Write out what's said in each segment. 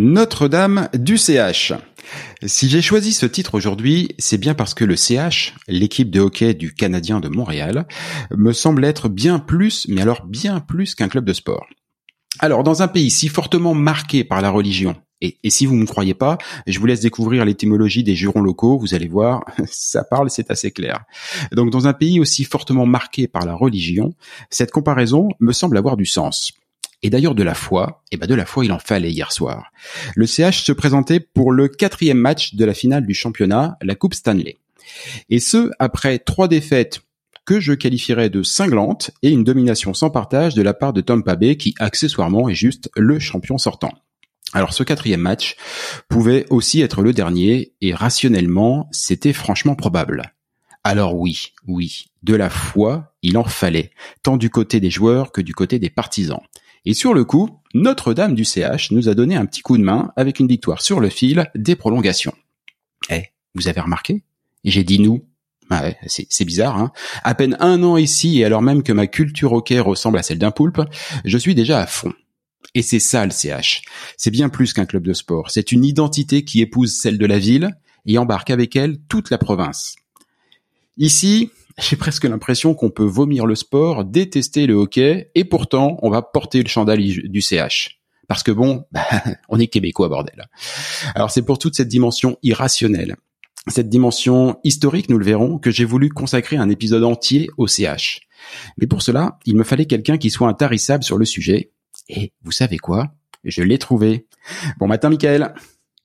Notre-Dame du CH. Si j'ai choisi ce titre aujourd'hui, c'est bien parce que le CH, l'équipe de hockey du Canadien de Montréal, me semble être bien plus, mais alors bien plus qu'un club de sport. Alors, dans un pays si fortement marqué par la religion, et, si vous ne me croyez pas, je vous laisse découvrir l'étymologie des jurons locaux, vous allez voir, ça parle, c'est assez clair. Donc, dans un pays aussi fortement marqué par la religion, cette comparaison me semble avoir du sens. Et d'ailleurs de la foi, et ben de la foi il en fallait hier soir. Le CH se présentait pour le quatrième match de la finale du championnat, la Coupe Stanley. Et ce, après trois défaites que je qualifierais de cinglantes et une domination sans partage de la part de Tom Bay qui accessoirement est juste le champion sortant. Alors ce quatrième match pouvait aussi être le dernier et rationnellement c'était franchement probable. Alors oui, oui, de la foi, il en fallait, tant du côté des joueurs que du côté des partisans. Et sur le coup, Notre-Dame du CH nous a donné un petit coup de main avec une victoire sur le fil des prolongations. Eh, vous avez remarqué? J'ai dit nous. Ah ouais, c'est bizarre, hein À peine un an ici, et alors même que ma culture hockey ressemble à celle d'un poulpe, je suis déjà à fond. Et c'est ça le CH. C'est bien plus qu'un club de sport. C'est une identité qui épouse celle de la ville et embarque avec elle toute la province. Ici, j'ai presque l'impression qu'on peut vomir le sport, détester le hockey, et pourtant on va porter le chandail du CH. Parce que bon, bah, on est québécois, bordel. Alors c'est pour toute cette dimension irrationnelle, cette dimension historique, nous le verrons, que j'ai voulu consacrer un épisode entier au CH. Mais pour cela, il me fallait quelqu'un qui soit intarissable sur le sujet. Et vous savez quoi? Je l'ai trouvé. Bon matin, Michael.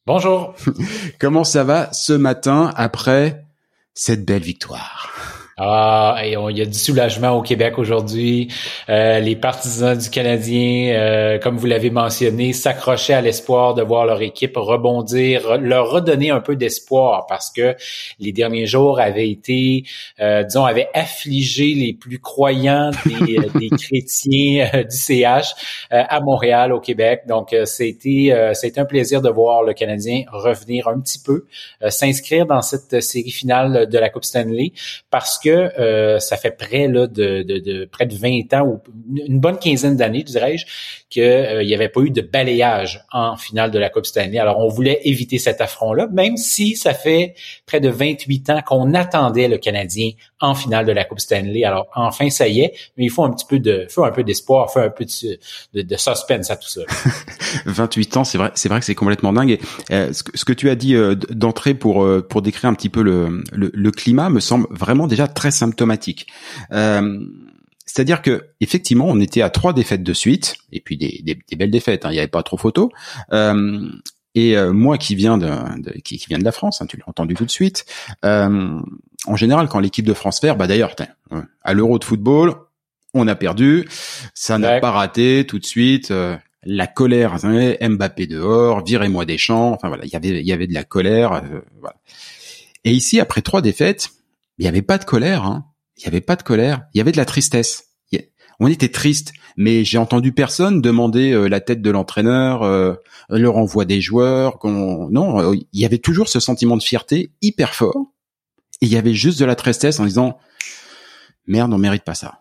Bonjour. Comment ça va ce matin après cette belle victoire? Ah, et il y a du soulagement au Québec aujourd'hui. Euh, les partisans du Canadien, euh, comme vous l'avez mentionné, s'accrochaient à l'espoir de voir leur équipe rebondir, leur redonner un peu d'espoir parce que les derniers jours avaient été, euh, disons, avaient affligé les plus croyants des, des chrétiens du CH à Montréal, au Québec. Donc, c'était c'était un plaisir de voir le Canadien revenir un petit peu, s'inscrire dans cette série finale de la Coupe Stanley parce que que euh, ça fait près là, de, de, près de 20 ans ou une bonne quinzaine d'années, dirais-je, qu'il euh, n'y avait pas eu de balayage en finale de la Coupe Stanley. Alors, on voulait éviter cet affront-là, même si ça fait près de 28 ans qu'on attendait le Canadien en finale de la Coupe Stanley. Alors, enfin, ça y est, mais il faut un petit peu de, faut un peu d'espoir, faut un peu de, de, suspense à tout ça. 28 ans, c'est vrai, c'est vrai que c'est complètement dingue. Et, euh, ce, que, ce, que, tu as dit euh, d'entrée pour pour décrire un petit peu le, le, le, climat me semble vraiment déjà très symptomatique. Euh, c'est-à-dire que effectivement, on était à trois défaites de suite, et puis des, des, belles défaites. Hein, il n'y avait pas trop photo. Euh, et euh, moi qui viens de, qui, qui, vient de la France, hein, tu l'as entendu tout de suite. Euh, en général, quand l'équipe de France perd, bah d'ailleurs, à l'Euro de football, on a perdu, ça n'a pas raté tout de suite. Euh, la colère, hein, Mbappé dehors, virez-moi des champs. Enfin voilà, il y avait il y avait de la colère. Euh, voilà. Et ici, après trois défaites, il n'y avait pas de colère. Hein il y avait pas de colère, il y avait de la tristesse. On était triste, mais j'ai entendu personne demander euh, la tête de l'entraîneur, euh, le renvoi des joueurs. Non, euh, il y avait toujours ce sentiment de fierté hyper fort. Et il y avait juste de la tristesse en disant merde, on mérite pas ça.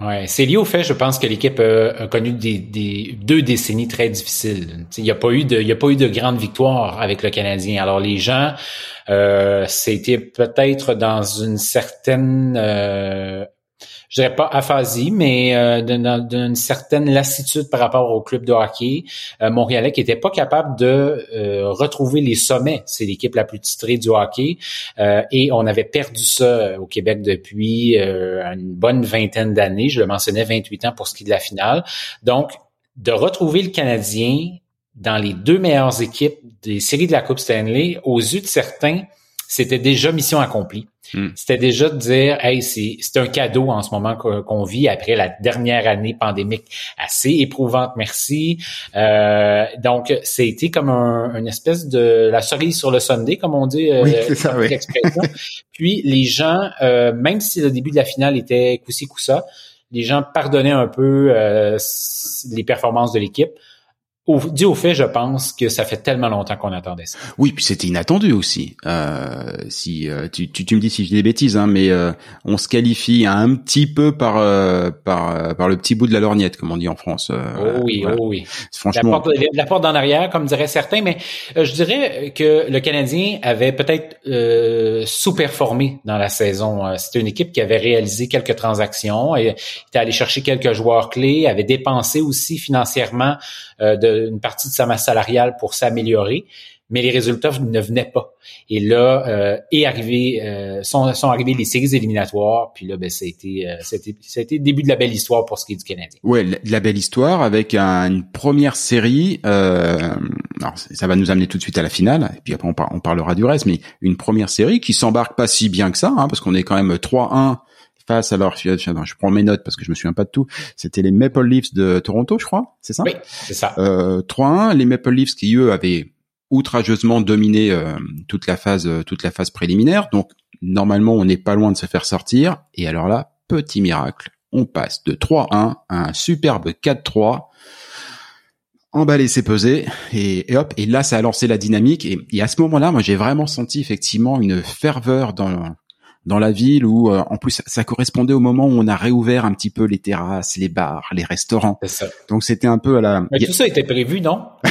Ouais, c'est lié au fait, je pense que l'équipe a, connu des, deux décennies très difficiles. Il n'y a pas eu de, il a pas eu de grande victoire avec le Canadien. Alors les gens, euh, c'était peut-être dans une certaine euh, je dirais pas aphasie, mais euh, d'une certaine lassitude par rapport au club de hockey euh, montréalais qui était pas capable de euh, retrouver les sommets. C'est l'équipe la plus titrée du hockey euh, et on avait perdu ça au Québec depuis une bonne vingtaine d'années. Je le mentionnais, 28 ans pour ce qui est de la finale. Donc, de retrouver le Canadien dans les deux meilleures équipes des séries de la Coupe Stanley, aux yeux de certains, c'était déjà mission accomplie. Hmm. C'était déjà de dire, hey, c'est, un cadeau en ce moment qu'on vit après la dernière année pandémique assez éprouvante, merci. Euh, donc, c'était comme un, une espèce de la cerise sur le Sunday, comme on dit. Euh, oui, ça, oui. Puis les gens, euh, même si le début de la finale était coussi coussa, les gens pardonnaient un peu euh, les performances de l'équipe au, dû au fait, je pense que ça fait tellement longtemps qu'on attendait ça. Oui, puis c'était inattendu aussi. Euh, si euh, tu, tu, tu, me dis si je dis des bêtises, hein, mais euh, on se qualifie un petit peu par euh, par par le petit bout de la lorgnette, comme on dit en France. oh oui, oh oui. Franchement, la porte, la porte en arrière, comme diraient certains, mais je dirais que le Canadien avait peut-être sous-performé dans la saison. C'était une équipe qui avait réalisé quelques transactions, et était allé chercher quelques joueurs clés, avait dépensé aussi financièrement de une partie de sa masse salariale pour s'améliorer, mais les résultats ne venaient pas. Et là, euh, est arrivé, euh, sont, sont arrivés les séries éliminatoires, puis là, ben, c'était, euh, c'était, c'était le début de la belle histoire pour ce qui est du Canadien. Ouais, la, belle histoire avec une première série. Euh, alors, ça va nous amener tout de suite à la finale, et puis après on, parlera du reste, mais une première série qui s'embarque pas si bien que ça, hein, parce qu'on est quand même 3-1 face alors je, prends mes notes parce que je me souviens pas de tout. C'était les Maple Leafs de Toronto, je crois, c'est ça? Oui, c'est ça. Euh, 3-1, les Maple Leafs qui eux avaient outrageusement dominé euh, toute la phase euh, toute la phase préliminaire. Donc normalement, on n'est pas loin de se faire sortir et alors là, petit miracle, on passe de 3-1 à un superbe 4-3 emballé, c'est pesé, et, et, hop, et là ça a lancé la dynamique, et, et à ce moment-là, moi j'ai vraiment senti effectivement une ferveur dans dans la ville où euh, en plus ça correspondait au moment où on a réouvert un petit peu les terrasses, les bars, les restaurants. Ça. Donc c'était un peu à la. Mais tout ça était prévu, non?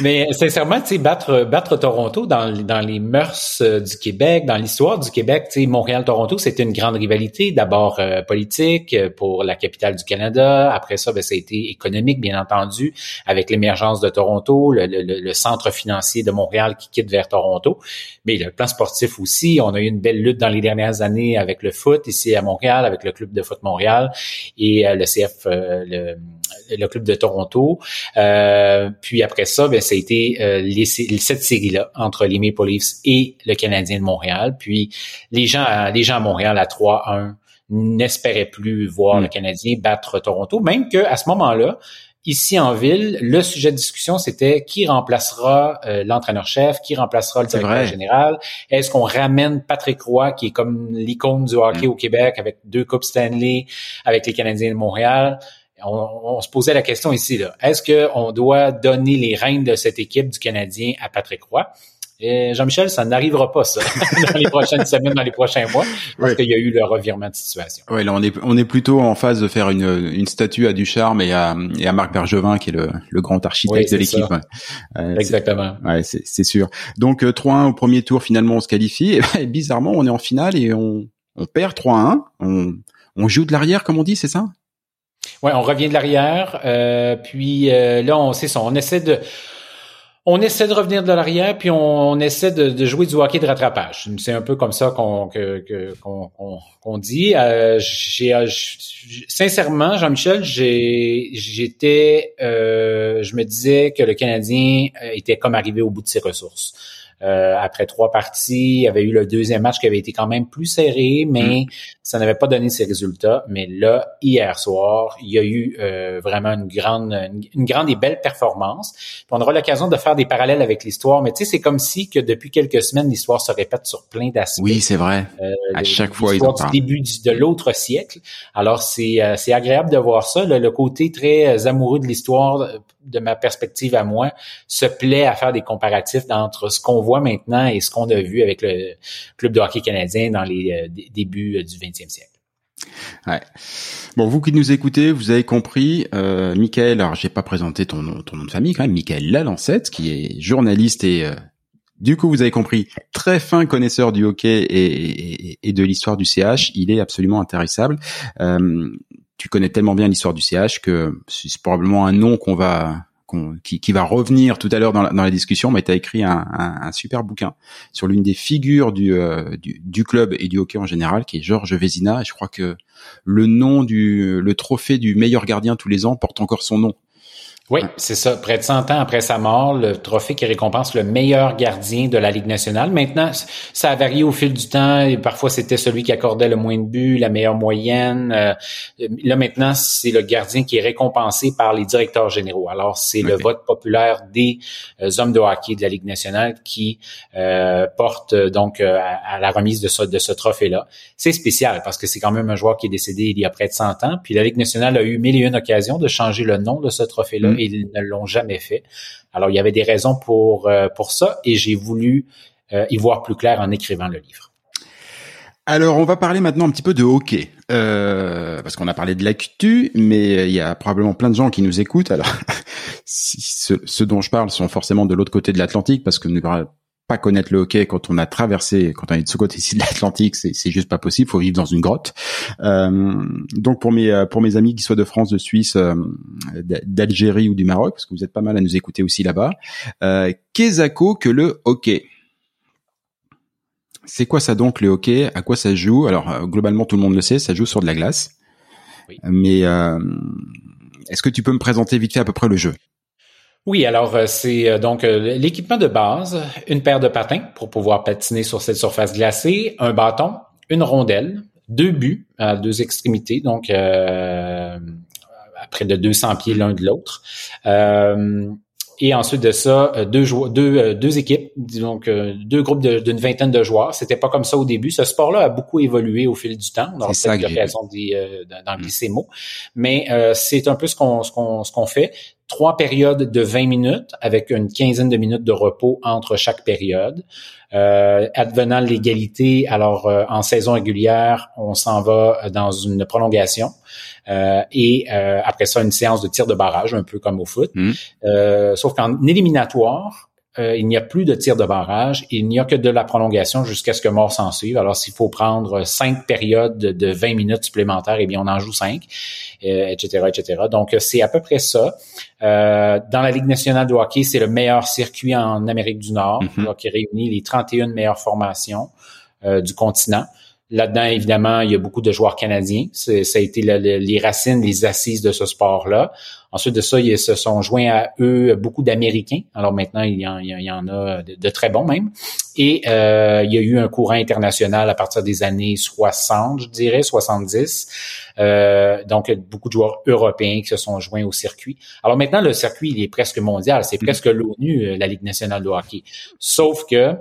Mais sincèrement, tu sais, battre battre Toronto dans dans les mœurs euh, du Québec, dans l'histoire du Québec, tu sais, Montréal-Toronto, c'était une grande rivalité. D'abord euh, politique pour la capitale du Canada. Après ça, ben, ça a été économique, bien entendu, avec l'émergence de Toronto, le, le, le, centre financier de Montréal qui quitte vers Toronto. Mais le plan sportif aussi. On a eu une belle lutte dans les dernières années avec le foot ici à Montréal, avec le club de foot Montréal et euh, le CF, euh, le, club de Toronto. Euh, puis après ça, ben, ça a été les, cette série-là entre les Maple Leafs et le Canadien de Montréal. Puis les gens, les gens à Montréal à 3-1 n'espéraient plus voir mm. le Canadien battre Toronto, même que à ce moment-là, Ici en ville, le sujet de discussion, c'était qui remplacera euh, l'entraîneur-chef, qui remplacera le directeur général. Est-ce qu'on ramène Patrick Roy, qui est comme l'icône du hockey mm. au Québec, avec deux Coupes Stanley, avec les Canadiens de Montréal? On, se posait la question ici, là. Est-ce qu'on doit donner les rênes de cette équipe du Canadien à Patrick Roy? Jean-Michel, ça n'arrivera pas ça dans les prochaines semaines, dans les prochains mois, parce qu'il y a eu le revirement de situation. Oui, là on est on est plutôt en phase de faire une, une statue à Ducharme et à et à Marc Bergevin qui est le, le grand architecte de l'équipe. Euh, Exactement. Ouais, c'est sûr. Donc 3-1 euh, au premier tour, finalement on se qualifie. Et, bizarrement, on est en finale et on on perd 3-1. On on joue de l'arrière, comme on dit, c'est ça? Ouais, on revient de l'arrière. Euh, puis euh, là, on c'est ça. On essaie de on essaie de revenir de l'arrière, puis on, essaie de, jouer du hockey de rattrapage. C'est un peu comme ça qu'on qu'on dit. Euh, euh sincèrement, Jean-Michel, j'étais, euh, je me disais que le Canadien euh, était comme arrivé au bout de ses ressources. Euh, après trois parties, il y avait eu le deuxième match qui avait été quand même plus serré, mais mm. ça n'avait pas donné ses résultats. Mais là, hier soir, il y a eu euh, vraiment une grande, une, grande et belle performance. on aura l'occasion de faire des parallèles avec l'histoire, mais tu sais, c'est comme si que depuis quelques semaines, l'histoire se répète sur plein d'aspects. Oui, c'est vrai. Euh, à chaque fois, ils du début de l'autre siècle. Alors, c'est c'est agréable de voir ça, le côté très amoureux de l'histoire de ma perspective à moi, se plaît à faire des comparatifs entre ce qu'on voit maintenant et ce qu'on a vu avec le club de hockey canadien dans les euh, débuts euh, du 20e siècle. Ouais. Bon, vous qui nous écoutez, vous avez compris, euh, Michael, alors j'ai pas présenté ton nom, ton nom de famille quand même, Michael Lalancette, qui est journaliste et euh, du coup, vous avez compris, très fin connaisseur du hockey et, de l'histoire du CH, il est absolument intéressable. Euh, tu connais tellement bien l'histoire du CH que c'est probablement un nom qu'on va qui, va revenir tout à l'heure dans la, discussion, mais tu as écrit un, super bouquin sur l'une des figures du, euh, du, du, club et du hockey en général, qui est Georges Vézina. Et je crois que le nom du le trophée du meilleur gardien tous les ans porte encore son nom. Oui, c'est ça. Près de 100 ans après sa mort, le trophée qui récompense le meilleur gardien de la Ligue nationale. Maintenant, ça a varié au fil du temps. Et parfois, c'était celui qui accordait le moins de buts, la meilleure moyenne. Euh, là, maintenant, c'est le gardien qui est récompensé par les directeurs généraux. Alors, c'est le vote populaire des euh, hommes de hockey de la Ligue nationale qui euh, porte donc à, la remise de ce, de ce trophée-là. C'est spécial parce que c'est quand même un joueur qui est décédé il y a près de 100 ans. Puis la Ligue nationale a eu mille et une occasions de changer le nom de ce trophée-là ils ne l'ont jamais fait. Alors, il y avait des raisons pour, euh, pour ça et j'ai voulu euh, y voir plus clair en écrivant le livre. Alors, on va parler maintenant un petit peu de hockey, euh, parce qu'on a parlé de l'actu, mais il y a probablement plein de gens qui nous écoutent. Alors, si ceux, dont je parle sont forcément de l'autre côté de l'Atlantique, parce que nous pas connaître le hockey quand on a traversé, quand on est de ce côté-ci de l'Atlantique, c'est, juste pas possible. Faut vivre dans une grotte. Euh, donc pour mes pour mes amis qui soient de France, de Suisse, euh, d'Algérie ou du Maroc, parce que vous êtes pas mal à nous écouter aussi là-bas. Euh, qu'est-ce que le hockey C'est quoi ça donc le hockey? À quoi ça joue? Alors euh, globalement tout le monde le sait, ça joue sur de la glace. Oui. Mais euh, est-ce que tu peux me présenter vite fait à peu près le jeu? Oui, alors euh, c'est euh, donc euh, l'équipement de base, une paire de patins pour pouvoir patiner sur cette surface glacée, un bâton, une rondelle, deux buts à deux extrémités, donc à près de 200 pieds l'un de l'autre. et ensuite de ça, euh, deux, joueurs, deux, euh, deux équipes, donc deux groupes d'une vingtaine de joueurs. C'était pas comme ça au début. Ce sport-là a beaucoup évolué au fil du temps. C'est l'occasion d'en mm. mots. Mais c'est un peu ce qu'on ce qu'on ce qu'on fait trois périodes de 20 minutes avec une quinzaine de minutes de repos entre chaque période. Euh, advenant l'égalité, alors euh, en saison régulière, on s'en va dans une prolongation euh, et euh, après ça une séance de tir de barrage, un peu comme au foot. Mmh. sauf qu'en éliminatoire, euh, il n'y a plus de tir de barrage, il n'y a que de la prolongation jusqu'à ce que mort s'en suive. Alors, s'il faut prendre cinq périodes de 20 minutes supplémentaires, eh bien, on en joue cinq, etc., euh, etc. Donc, c'est à peu près ça. Euh, dans la Ligue nationale de hockey, c'est le meilleur circuit en Amérique du Nord, mm-hmm. qui réunit les 31 meilleures formations du continent. Là-dedans, évidemment, il y a beaucoup de joueurs canadiens. Ça a été les racines, les assises de ce sport-là. Ensuite de ça, ils se sont joints à eux beaucoup d'Américains. Alors maintenant, il y en, il y en a de, très bons même. Et euh, il y a eu un courant international à partir des années 60, je dirais, 70. Euh, donc, beaucoup de joueurs européens qui se sont joints au circuit. Alors maintenant, le circuit, il est presque mondial. C'est presque l'ONU, euh, la Ligue nationale de hockey. Sauf que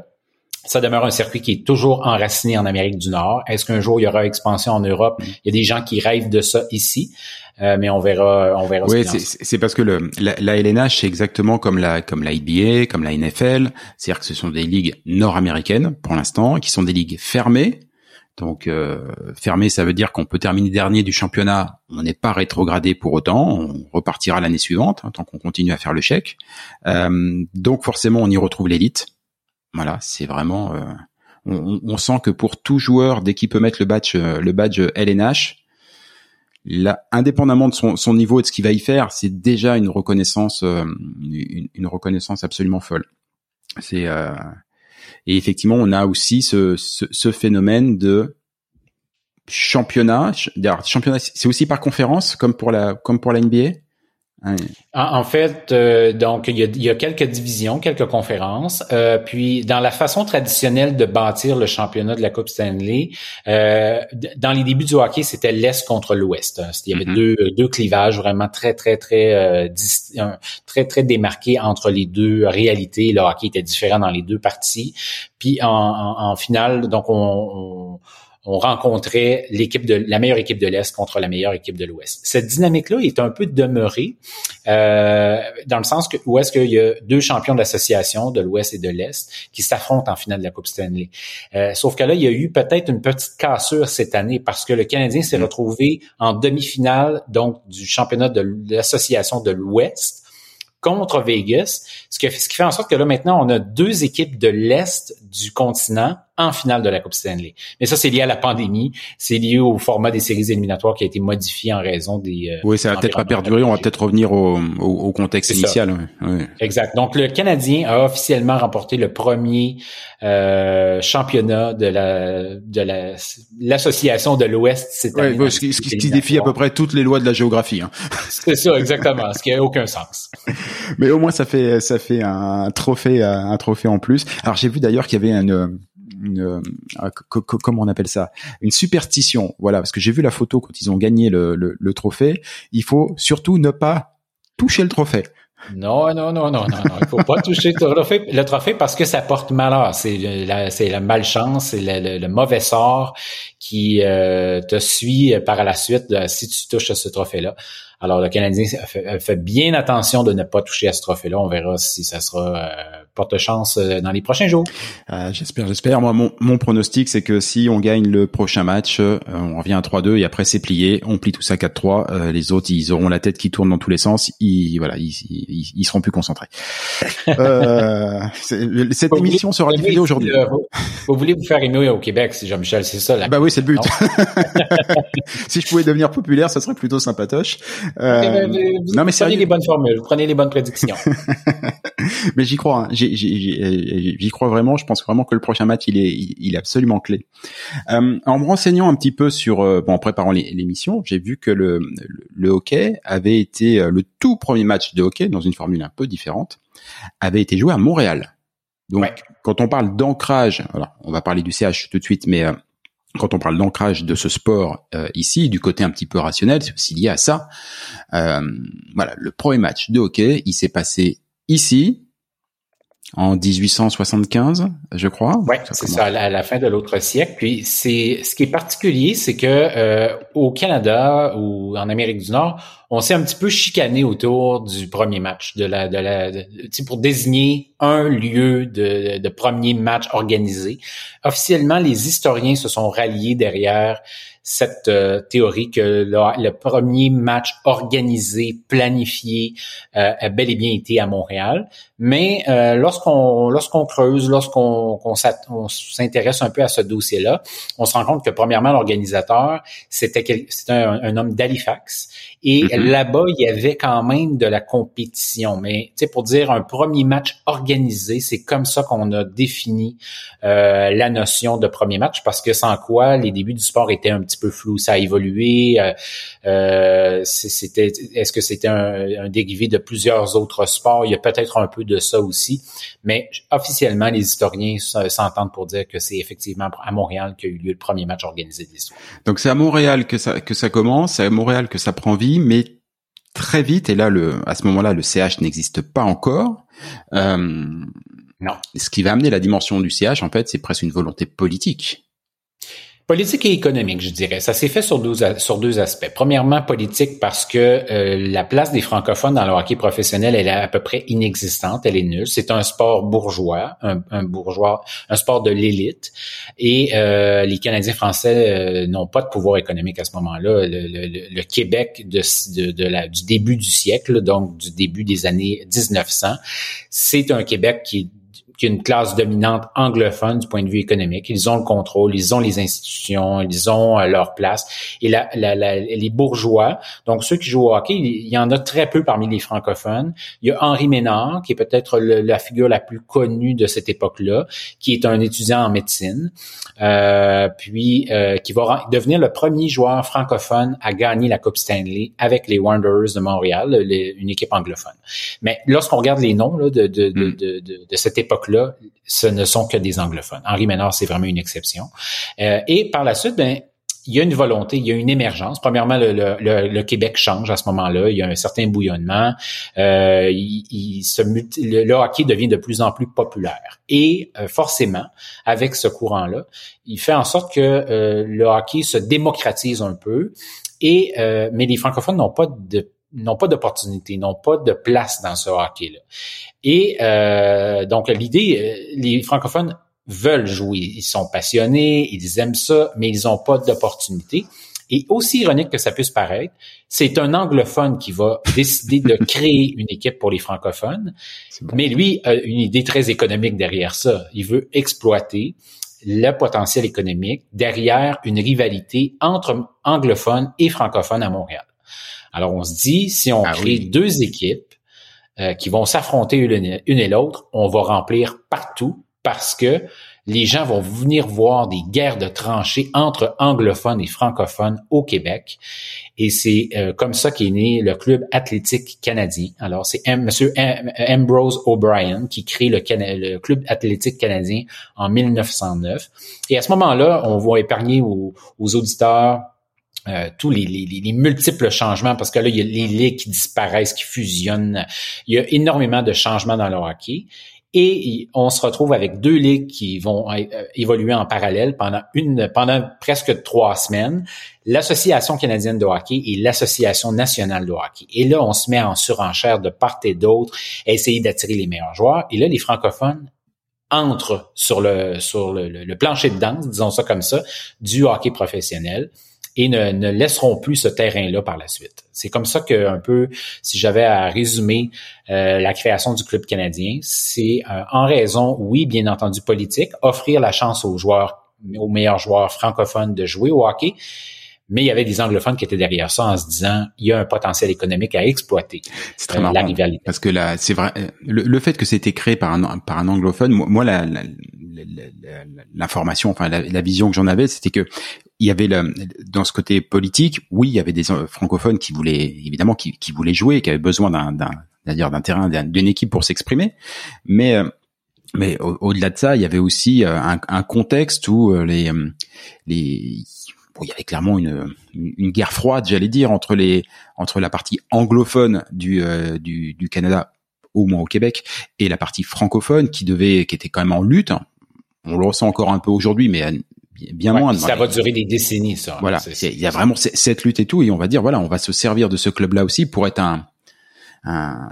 ça demeure un circuit qui est toujours enraciné en Amérique du Nord. Est-ce qu'un jour il y aura expansion en Europe? Il y a des gens qui rêvent de ça ici, euh, mais on verra, on verra. Oui, c'est parce que le, la, la LNH c'est exactement comme la comme la NBA, comme la NFL, c'est-à-dire que ce sont des ligues nord-américaines pour l'instant, qui sont des ligues fermées. Donc euh, fermées, ça veut dire qu'on peut terminer dernier du championnat, on n'est pas rétrogradé pour autant, on repartira l'année suivante hein, tant qu'on continue à faire le chèque. Euh, donc forcément, on y retrouve l'élite voilà, c'est vraiment. Euh, on, sent que pour tout joueur, dès qu'il peut mettre le badge, euh, le badge LNH, là, indépendamment de son, niveau et de ce qu'il va y faire, c'est déjà une reconnaissance, euh, une, reconnaissance absolument folle. C'est et effectivement, on a aussi ce, ce, phénomène de championnat. Championnat, c'est aussi par conférence, comme pour la comme pour la NBA. En, fait, euh, donc il y, a, quelques divisions, quelques conférences. Euh, puis dans la façon traditionnelle de bâtir le championnat de la Coupe Stanley, euh, dans les débuts du hockey, c'était l'est contre l'ouest. Il y avait mm-hmm. deux, deux clivages vraiment très très très très très démarqués entre les deux réalités. Le hockey était différent dans les deux parties. Puis en, en, finale, donc on on rencontrait l'équipe de la meilleure équipe de l'Est contre la meilleure équipe de l'Ouest. Cette dynamique-là est un peu demeurée euh, dans le sens que où est-ce qu'il y a deux champions d'association de l'Ouest et de l'Est qui s'affrontent en finale de la Coupe Stanley. Euh, sauf que là, il y a eu peut-être une petite cassure cette année parce que le Canadien s'est mm. retrouvé en demi-finale donc du championnat de l'association de l'Ouest contre Vegas, ce qui, ce qui fait en sorte que là maintenant on a deux équipes de l'est du continent en finale de la Coupe Stanley. Mais ça, c'est lié à la pandémie, c'est lié au format des séries éliminatoires qui a été modifié en raison des... Euh, oui, ça va peut-être pas perdurer, on va peut-être revenir au, au, contexte initial. Exact. Donc, le Canadien a officiellement remporté le premier euh, championnat de la de la l'association de l'Ouest année. ce, qui, ce qui défie à peu près toutes les lois de la géographie. Hein. C'est ça, exactement, ce qui a aucun sens. Mais au moins, ça fait ça fait un trophée un trophée en plus. Alors, j'ai vu d'ailleurs qu'il y avait une une euh, comment on appelle ça? Une superstition voilà parce que j'ai vu la photo quand ils ont gagné le, le, le trophée il faut surtout ne pas toucher le trophée non, non, non, non, non. Il faut pas toucher le trophée, le trophée parce que ça porte malheur. C'est la, c'est la malchance, c'est le, mauvais sort qui euh, te suit par la suite si tu touches à ce trophée-là. Alors, le Canadien fait, bien attention de ne pas toucher à ce trophée-là. On verra si ça sera euh, porte chance euh, dans les prochains jours. Euh, j'espère, j'espère. Moi, mon, mon pronostic, c'est que si on gagne le prochain match, on revient à 3-2 et après c'est plié, on plie tout ça 4-3. les autres, ils auront la tête qui tourne dans tous les sens. Ils, voilà, ils, ils, seront plus concentrés. cette émission sera diffusée aujourd'hui. Vous, voulez vous faire aimer au Québec, si Jean-Michel, c'est ça. bah oui, c'est le but. si je pouvais devenir populaire, ça serait plutôt sympatoche. Euh, vous non, mais prenez les bonnes formules, vous prenez les bonnes prédictions. mais j'y crois, hein. J'y crois vraiment. Je pense vraiment que le prochain match, il est, il est absolument clé. Euh, en me renseignant un petit peu sur, euh, bon, en préparant l'émission, j'ai vu que le, le hockey avait été le tout premier match de hockey dans une formule un peu différente, avait été joué à Montréal. Donc, quand on parle d'ancrage, alors on va parler du CH tout de suite, mais quand on parle d'ancrage de ce sport euh, ici, du côté un petit peu rationnel, c'est aussi lié à ça. Euh, voilà, le premier match de hockey, il s'est passé ici en 1875, je crois. Oui, c'est ça, à la, fin de l'autre siècle. Puis c'est ce qui est particulier, c'est que euh, au Canada ou en Amérique du Nord, on s'est un petit peu chicané autour du premier match de la de la pour désigner un lieu de, premier match organisé. Officiellement, les historiens se sont ralliés derrière cette euh, théorie que le, premier match organisé, planifié, euh, a bel et bien été à Montréal. Mais euh, lorsqu'on lorsqu'on creuse, lorsqu'on s'intéresse un peu à ce dossier-là, on se rend compte que premièrement l'organisateur c'était c'était un, homme d'Halifax et là-bas il y avait quand même de la compétition. Mais tu sais pour dire un premier match organisé, c'est comme ça qu'on a défini la notion de premier match parce que sans quoi les débuts du sport étaient un petit peu flou. Ça a évolué. Euh, euh, c'était, est-ce que c'était un, dérivé de plusieurs autres sports? Il y a peut-être un peu de ça aussi, mais officiellement, les historiens s'entendent pour dire que c'est effectivement à Montréal qu'a eu lieu le premier match organisé de l'histoire. Donc c'est à Montréal que ça que ça commence, c'est à Montréal que ça prend vie, mais très vite. Et là, le à ce moment-là, le CH n'existe pas encore. Euh, non. Ce qui va amener la dimension du CH, en fait, c'est presque une volonté politique. Politique et économique, je dirais. Ça s'est fait sur deux, sur deux aspects. Premièrement, politique parce que euh, la place des francophones dans le hockey professionnel, elle est à peu près inexistante, elle est nulle. C'est un sport bourgeois, un, bourgeois, un sport de l'élite. Et euh, les Canadiens français euh, n'ont pas de pouvoir économique à ce moment-là. Le, Québec de, de, de la, du début du siècle, donc du début des années 1900, c'est un Québec qui est qu'une classe dominante anglophone du point de vue économique. Ils ont le contrôle, ils ont les institutions, ils ont euh, leur place. Et la, la, les bourgeois, donc ceux qui jouent au hockey, il y en a très peu parmi les francophones. Il y a Henri Ménard, qui est peut-être la figure la plus connue de cette époque-là, qui est un étudiant en médecine, euh, puis euh, qui va devenir le premier joueur francophone à gagner la Coupe Stanley avec les Wanderers de Montréal, une équipe anglophone. Mais lorsqu'on regarde les noms là, de, de, de, hmm. de, de cette époque là ce ne sont que des anglophones. Henri Ménard, c'est vraiment une exception. Euh, et par la suite, ben, il y a une volonté, il y a une émergence. Premièrement, le, le, Québec change à ce moment-là. Il y a un certain bouillonnement. Euh, il, se, le, hockey devient de plus en plus populaire. Et euh, forcément, avec ce courant-là, il fait en sorte que euh, le hockey se démocratise un peu. Et mais les francophones n'ont pas de n'ont pas d'opportunité, n'ont pas de place dans ce hockey-là. Et euh, donc l'idée, euh, les francophones veulent jouer, ils sont passionnés, ils aiment ça, mais ils n'ont pas d'opportunité. Et aussi ironique que ça puisse paraître, c'est un anglophone qui va décider de créer une équipe pour les francophones, mais lui a une idée très économique derrière ça. Il veut exploiter le potentiel économique derrière une rivalité entre anglophones et francophones à Montréal. Alors, on se dit, si on ah crée deux équipes euh, qui vont s'affronter une, et l'autre, on va remplir partout parce que les gens vont venir voir des guerres de tranchées entre anglophones et francophones au Québec. Et c'est euh, comme ça qu'est né le club athlétique canadien. Alors, c'est M. Monsieur Ambrose O'Brien qui crée le, le, club athlétique canadien en 1909. Et à ce moment-là, on va épargner aux auditeurs euh, tous les, les, multiples changements, parce que là, il y a les ligues qui disparaissent, qui fusionnent. Il y a énormément de changements dans le hockey. Et on se retrouve avec deux ligues qui vont euh, évoluer en parallèle pendant une, pendant presque trois semaines. L'Association canadienne de hockey et l'Association nationale de hockey. Et là, on se met en surenchère de part et d'autre, à essayer d'attirer les meilleurs joueurs. Et là, les francophones entrent sur le, sur le plancher de danse, disons ça comme ça, du hockey professionnel et ne, ne laisseront plus ce terrain-là par la suite. C'est comme ça que un peu, si j'avais à résumer euh, la création du club canadien, c'est euh, en raison, oui, bien entendu politique, offrir la chance aux joueurs, aux meilleurs joueurs francophones de jouer au hockey, mais il y avait des anglophones qui étaient derrière ça en se disant il y a un potentiel économique à exploiter c'est très euh, la rivalité parce que là c'est vrai le, fait que c'était créé par un par un anglophone moi, la, l'information enfin la, vision que j'en avais c'était que il y avait le, dans ce côté politique oui il y avait des euh, francophones qui voulaient évidemment qui, qui voulaient jouer qui avaient besoin d'un d'un terrain d'une équipe pour s'exprimer mais euh, mais au-delà de ça, il y avait aussi un, un contexte où les les il y avait clairement une, une guerre froide, j'allais dire, entre les entre la partie anglophone du, euh, du, du Canada au moins au Québec, et la partie francophone qui devait, qui était quand même en lutte. On le ressent encore un peu aujourd'hui, mais bien moins. Ça va durer des décennies, ça. Voilà, il y a vraiment cette lutte et tout, et on va dire voilà, on va se servir de ce club-là aussi pour être un un,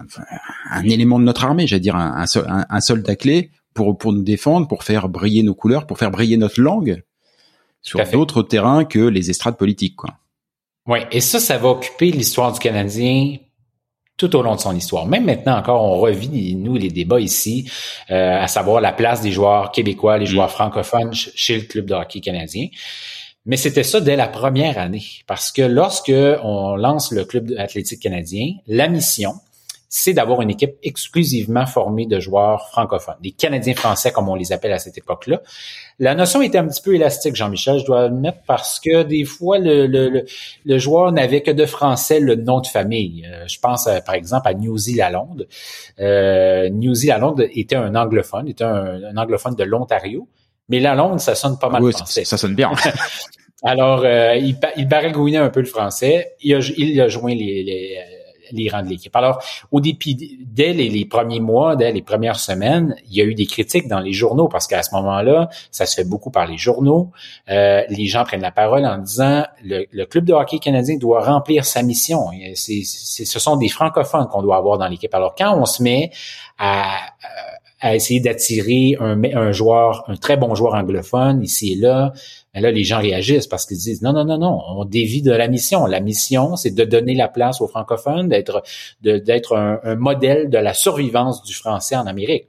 un élément de notre armée, j'allais dire un, un, un, soldat clé pour pour nous défendre, pour faire briller nos couleurs, pour faire briller notre langue sur d'autres terrains que les estrades politiques, quoi. Oui, et ça, ça va occuper l'histoire du Canadien tout au long de son histoire. Même maintenant encore, on revit, nous, les débats ici, euh, à savoir la place des joueurs québécois, les joueurs mm. francophones chez le club de hockey canadien. Mais c'était ça dès la première année, parce que lorsque on lance le club athlétique canadien, la mission, c'est d'avoir une équipe exclusivement formée de joueurs francophones, des Canadiens français comme on les appelle à cette époque-là. La notion était un petit peu élastique, Jean-Michel, je dois admettre, parce que des fois, le, le, le, joueur n'avait que de français le nom de famille. Euh, je pense, euh, par exemple, à Newsy Lalonde. Euh, Newsy Lalonde était un anglophone, était un, anglophone de l'Ontario. Mais Lalonde, ça sonne pas mal français. Ça sonne bien. Alors, euh, il, il baragouinait un peu le français. Il a, il a joint les, les les rangs de l'équipe. Alors, au début, dès les, premiers mois, dès les premières semaines, il y a eu des critiques dans les journaux parce qu'à ce moment-là, ça se fait beaucoup par les journaux. Euh, les gens prennent la parole en disant le, club de hockey canadien doit remplir sa mission. Ce sont des francophones qu'on doit avoir dans l'équipe. Alors, quand on se met à, essayer d'attirer un joueur, un très bon joueur anglophone ici et là, mais là, les gens réagissent parce qu'ils disent non, non, non, non, on dévie de la mission. La mission, c'est de donner la place aux francophones, d'être d'être un, modèle de la survivance du français en Amérique.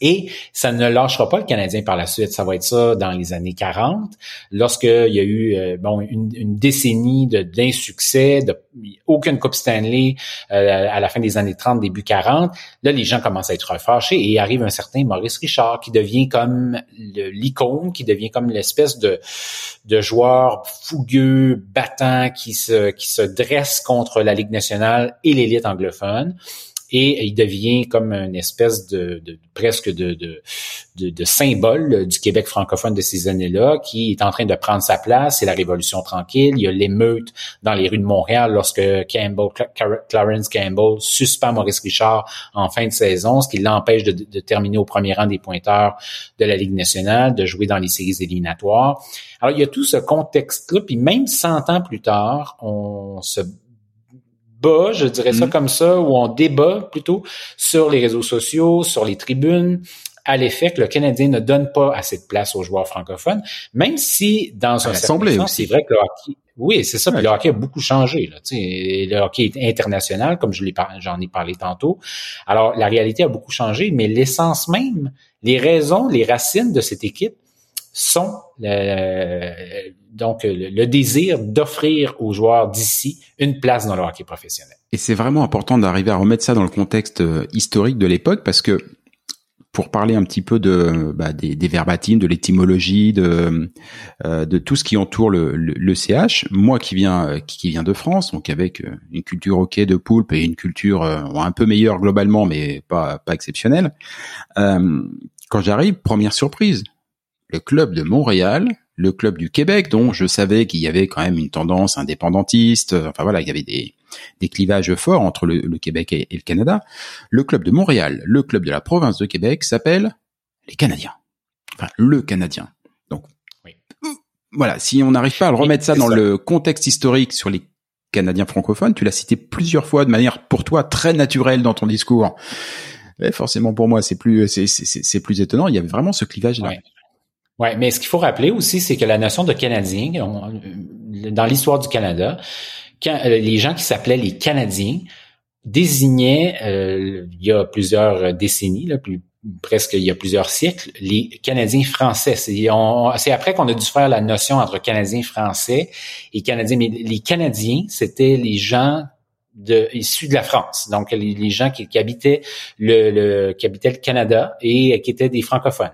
Et ça ne lâchera pas le Canadien par la suite. Ça va être ça dans les années 40, lorsqu'il y a eu euh, bon une, décennie d'insuccès, de, aucune Coupe Stanley euh, à la fin des années 30, début 40. Là, les gens commencent à être fâchés et arrive un certain Maurice Richard qui devient comme l'icône, qui devient comme l'espèce de, de joueur fougueux, battant, qui se, qui se dresse contre la Ligue nationale et l'élite anglophone et il devient comme une espèce de, de presque de, de, de, symbole du Québec francophone de ces années-là, qui est en train de prendre sa place. C'est la Révolution tranquille. Il y a l'émeute dans les rues de Montréal lorsque Campbell, Clarence Campbell suspend Maurice Richard en fin de saison, ce qui l'empêche de, terminer au premier rang des pointeurs de la Ligue nationale, de jouer dans les séries éliminatoires. Alors, il y a tout ce contexte-là, puis même 100 ans plus tard, on se je dirais ça mm. comme ça, où on débat plutôt sur les réseaux sociaux, sur les tribunes, à l'effet que le Canadien ne donne pas assez de place aux joueurs francophones, même si dans un certain sens, c'est vrai que le hockey, oui, c'est ça, puis le hockey a beaucoup changé. Là, le hockey est international, comme je l'ai j'en ai parlé tantôt. Alors, la réalité a beaucoup changé, mais l'essence même, les raisons, les racines de cette équipe sont le, donc le, désir d'offrir aux joueurs d'ici une place dans le hockey professionnel. Et c'est vraiment important d'arriver à remettre ça dans le contexte euh, historique de l'époque parce que pour parler un petit peu de bah, des, des verbatimes, de l'étymologie, de euh, de tout ce qui entoure le, le, CH. Moi qui viens euh, qui vient de France, donc avec une culture hockey de poulpe et une culture un peu meilleure globalement, mais pas pas exceptionnelle. quand j'arrive, première surprise, le club de Montréal, le club du Québec, dont je savais qu'il y avait quand même une tendance indépendantiste. Enfin voilà, il y avait des, des clivages forts entre le, Québec et, le Canada. Le club de Montréal, le club de la province de Québec s'appelle les Canadiens. Enfin, le Canadien. Donc, voilà, si on n'arrive pas à le remettre ça dans le contexte historique sur les Canadiens francophones, tu l'as cité plusieurs fois de manière pour toi très naturelle dans ton discours. Mais forcément pour moi, c'est plus c'est plus étonnant. Il y avait vraiment ce clivage là. Ouais, mais ce qu'il faut rappeler aussi, c'est que la notion de Canadien, dans l'histoire du Canada, euh, les gens qui s'appelaient les Canadiens désignaient, euh, il y a plusieurs décennies, presque il y a plusieurs siècles, les Canadiens français. C'est après qu'on a dû faire la notion entre Canadiens français et Canadiens. Mais les Canadiens, c'était les gens de, issus de la France, donc les, gens qui, habitaient le, le, qui habitaient le Canada et qui étaient des francophones.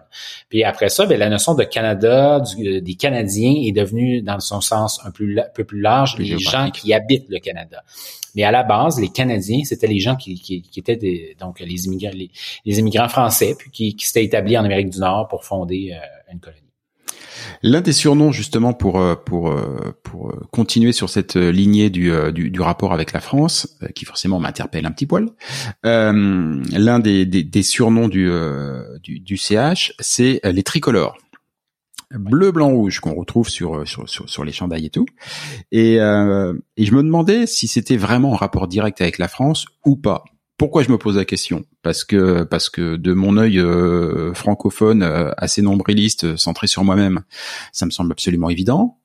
Puis après ça, bien, la notion de Canada, du, des Canadiens est devenue dans son sens un, plus, un peu plus large, les gens qui habitent le Canada. Mais à la base, les Canadiens, c'était les gens qui, qui, qui étaient des, donc les immigrants, les, immigrants français, puis qui, qui s'étaient établis en Amérique du Nord pour fonder euh, une colonie. L'un des surnoms justement pour euh, pour euh, pour euh, continuer sur cette lignée du, du, rapport avec la France, qui forcément m'interpelle un petit poil. L'un des, des, surnoms du, du, CH, c'est les tricolores bleu, blanc, rouge qu'on retrouve sur, sur, sur, les chandails et tout. Et, et je me demandais si c'était vraiment en rapport direct avec la France ou pas. Pourquoi je me pose la question? Parce que parce que de mon œil euh, francophone euh, assez nombriliste, euh, centré sur moi-même, ça me semble absolument évident.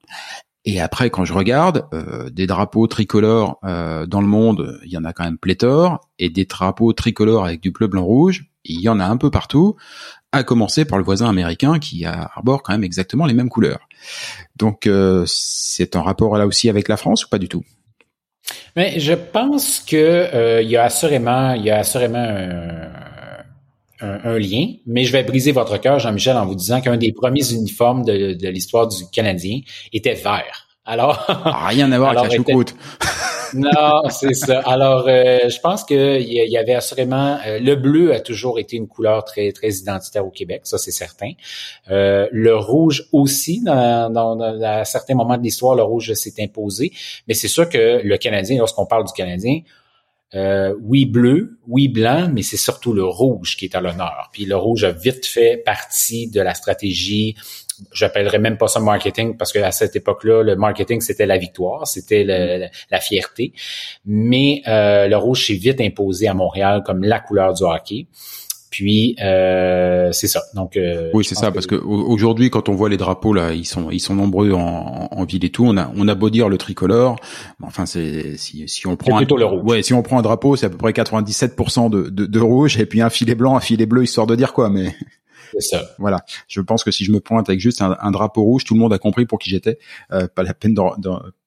Et après, quand je regarde des drapeaux tricolores dans le monde, il y en a quand même pléthore, et des drapeaux tricolores avec du bleu, blanc, rouge, il y en a un peu partout, à commencer par le voisin américain qui arbore quand même exactement les mêmes couleurs. Donc, c'est en rapport là aussi avec la France ou pas du tout? Mais je pense que euh, il y a assurément, il y a assurément un, lien, mais je vais briser votre cœur, Jean-Michel, en vous disant qu'un des premiers uniformes de, de l'histoire du Canadien était vert. Alors, rien à voir avec la choucroute. Non, c'est ça. Alors, euh, je pense qu'il y, y avait assurément euh, le bleu a toujours été une couleur très très identitaire au Québec, ça c'est certain. Euh, le rouge aussi, dans, dans, à certains moments de l'histoire, le rouge s'est imposé. Mais c'est sûr que le Canadien, lorsqu'on parle du Canadien, oui bleu, oui blanc, mais c'est surtout le rouge qui est à l'honneur. Puis le rouge a vite fait partie de la stratégie j'appellerais même pas ça marketing parce que à cette époque-là, le marketing c'était la victoire, c'était mm. la fierté. Mais euh, le rouge s'est vite imposé à Montréal comme la couleur du hockey. Puis euh, c'est ça. Donc euh, oui, c'est ça parce que aujourd'hui, quand on voit les drapeaux là, ils sont ils sont nombreux en, en, ville et tout. On a on a beau dire le tricolore, enfin c'est si si on prend plutôt le rouge. Ouais, si on prend un drapeau, c'est à peu près 97% de, de, de rouge et puis un filet blanc, un filet bleu, histoire de dire quoi. Mais ça. Voilà. Je pense que si je me pointe avec juste un, drapeau rouge, tout le monde a compris pour qui j'étais. Euh, pas la peine d'en,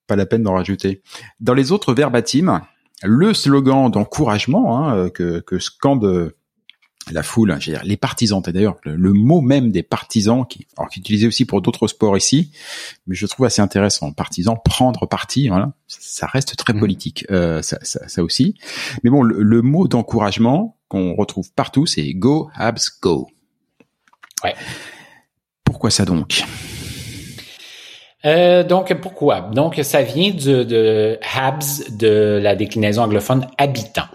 pas la peine d'en rajouter. Dans les autres verbatims, le slogan d'encouragement hein, euh, que, que scande la foule, hein, les partisans, et d'ailleurs le, mot même des partisans, qui, alors qui est utilisé aussi pour d'autres sports ici, mais je trouve assez intéressant. Partisan, prendre parti, voilà, ça reste très mmh. politique, euh, ça, ça, ça, aussi. Mais bon, le, le mot d'encouragement qu'on retrouve partout, c'est Go Habs Go. Ouais. Pourquoi ça donc? Euh, donc pourquoi? Donc ça vient de, de Habs de la déclinaison anglophone habitant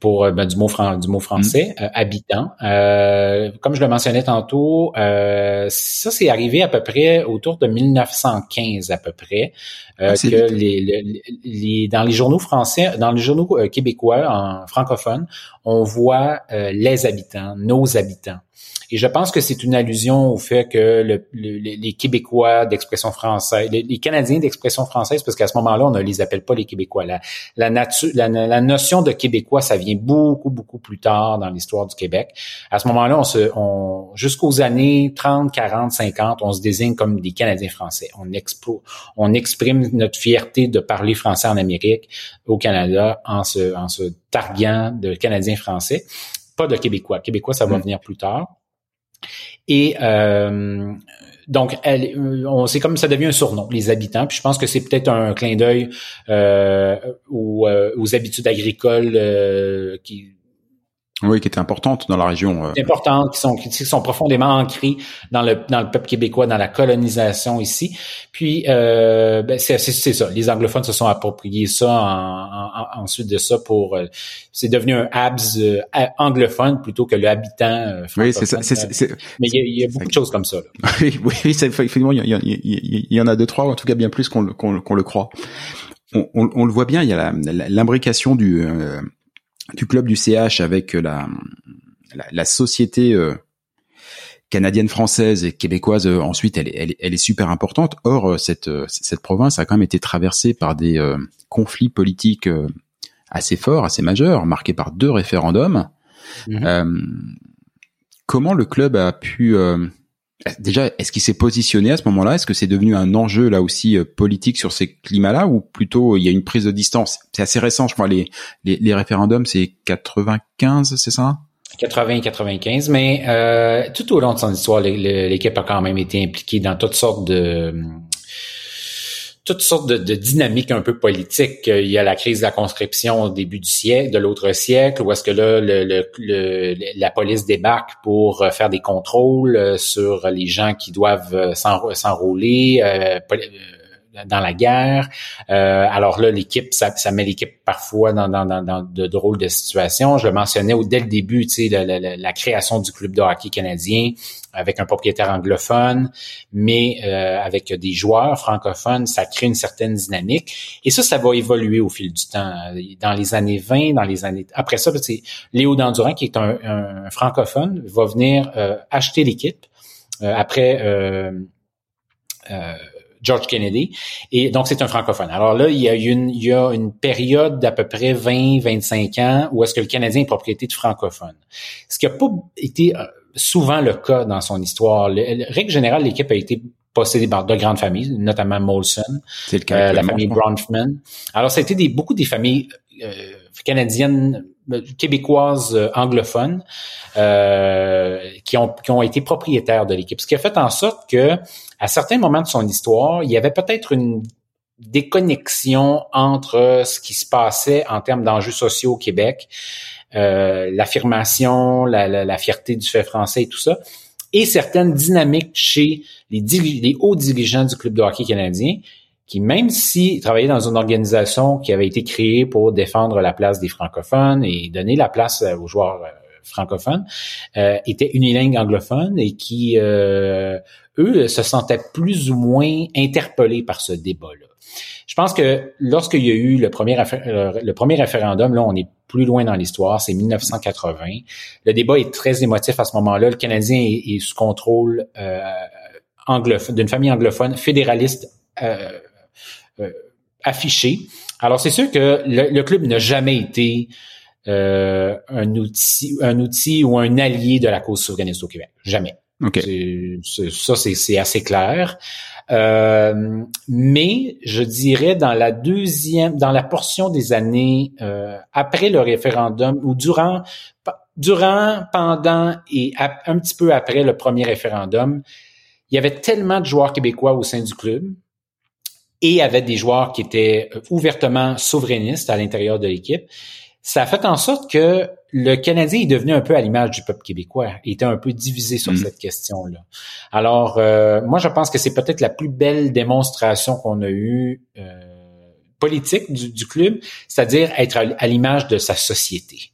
pour euh, ben, du mot du mot français mm. euh, habitant. Euh, comme je le mentionnais tantôt, ça c'est arrivé à peu près autour de 1915 à peu près ah, que les, les, dans les journaux français, dans les journaux québécois en francophone, on voit les habitants, nos habitants. Et je pense que c'est une allusion au fait que le, les Québécois d'expression française, les, Canadiens d'expression française, parce qu'à ce moment-là, on ne les appelle pas les Québécois. La, nature, la, notion de Québécois, ça vient beaucoup, beaucoup plus tard dans l'histoire du Québec. À ce moment-là, on on, jusqu'aux années 30, 40, 50, on se désigne comme des Canadiens français. On, on exprime notre fierté de parler français en Amérique, au Canada, en se, en se targuant de Canadiens français pas de Québécois. Québécois, ça va mm. venir plus tard. Et euh, donc, elle, on, c'est comme ça devient un surnom, les habitants. Puis je pense que c'est peut-être un clin d'œil euh, aux, euh, aux, habitudes agricoles euh, qui oui, qui était importante dans la région. Euh. Importante, qui sont, qui sont profondément ancrées dans le, dans le peuple québécois, dans la colonisation ici. Puis, euh, ben c'est, c'est, ça. Les anglophones se sont appropriés ça en, ensuite de ça pour. Euh, c'est devenu un abs euh, anglophone plutôt que le habitant Oui, c'est ça. Mais il y, a, beaucoup de choses comme ça. oui, oui, effectivement, il y, y, en a deux trois, en tout cas bien plus qu'on, qu'on, le croit. On, on, on, le voit bien. Il y a l'imbrication du du club du CH avec euh, la, la, société euh, canadienne, française et québécoise. Euh, ensuite, elle, elle, elle, est super importante. Or, cette, cette province a quand même été traversée par des conflits politiques assez forts, assez majeurs, marqués par deux référendums. Mhm. comment le club a pu Déjà, est-ce qu'il s'est positionné à ce moment-là? Est-ce que c'est devenu un enjeu là aussi euh, politique sur ces climats-là? Ou plutôt il y a une prise de distance? C'est assez récent, je crois. Les, les, les référendums, c'est 95, c'est ça? 80-95, mais euh, tout au long de son histoire, l'équipe a quand même été impliquée dans toutes sortes de toutes sortes de, dynamiques un peu politiques. Il y a la crise de la conscription au début du siècle, de l'autre siècle, où est-ce que là, le, le, la police débarque pour faire des contrôles sur les gens qui doivent s'enrôler. Euh, dans la guerre. Euh, alors là, l'équipe, ça, ça met l'équipe parfois dans, dans, dans, de drôles de situations. Je le mentionnais au, dès le début, tu sais, la, la, la, création du club de hockey canadien avec un propriétaire anglophone, mais euh, avec des joueurs francophones, ça crée une certaine dynamique. Et ça, ça va évoluer au fil du temps. Dans les années 20, dans les années... Après ça, c'est Léo Dandurand, qui est un, un francophone, va venir euh, acheter l'équipe euh, après... Euh, George Kennedy. Et donc, c'est un francophone. Alors là, il y a une, il y a une période d'à peu près 20-25 ans où est-ce que le Canadien est propriété de francophones. Ce qui n'a pas été euh, souvent le cas dans son histoire. Le, règle générale, l'équipe a été possédée par de grandes familles, notamment Molson, le cas euh, la famille Bronfman. Alors, ça a été des, beaucoup des familles euh, canadiennes, québécoises anglophones qui, ont, qui ont été propriétaires de l'équipe. Ce qui a fait en sorte que à certains moments de son histoire, il y avait peut-être une déconnexion entre ce qui se passait en termes d'enjeux sociaux au Québec, euh, l'affirmation, la, la, la, fierté du fait français et tout ça, et certaines dynamiques chez les, les hauts dirigeants du club de hockey canadien, qui même s'ils travaillaient dans une organisation qui avait été créée pour défendre la place des francophones et donner la place aux joueurs euh, francophones, euh, étaient unilingues anglophones et qui euh, eux se sentaient plus ou moins interpellés par ce débat-là. Je pense que lorsqu'il y a eu le premier, euh, le premier référendum, là, on est plus loin dans l'histoire, c'est 1980. Le débat est très émotif à ce moment-là. Le Canadien est, sous contrôle euh, anglophone, d'une famille anglophone fédéraliste euh, euh, affichée. Alors, c'est sûr que le, club n'a jamais été euh, un outil, un outil ou un allié de la cause souverainiste au Québec. Jamais. Okay. ça, c'est assez clair. Euh, mais je dirais dans la deuxième, dans la portion des années euh, après le référendum ou durant, durant, pendant et un petit peu après le premier référendum, il y avait tellement de joueurs québécois au sein du club et avait des joueurs qui étaient ouvertement souverainistes à l'intérieur de l'équipe ça a fait en sorte que le Canadien est devenu un peu à l'image du peuple québécois. Il était un peu divisé sur mm. cette question-là. Alors, euh, moi, je pense que c'est peut-être la plus belle démonstration qu'on a eue euh, politique du, club, c'est-à-dire être à, l'image de sa société.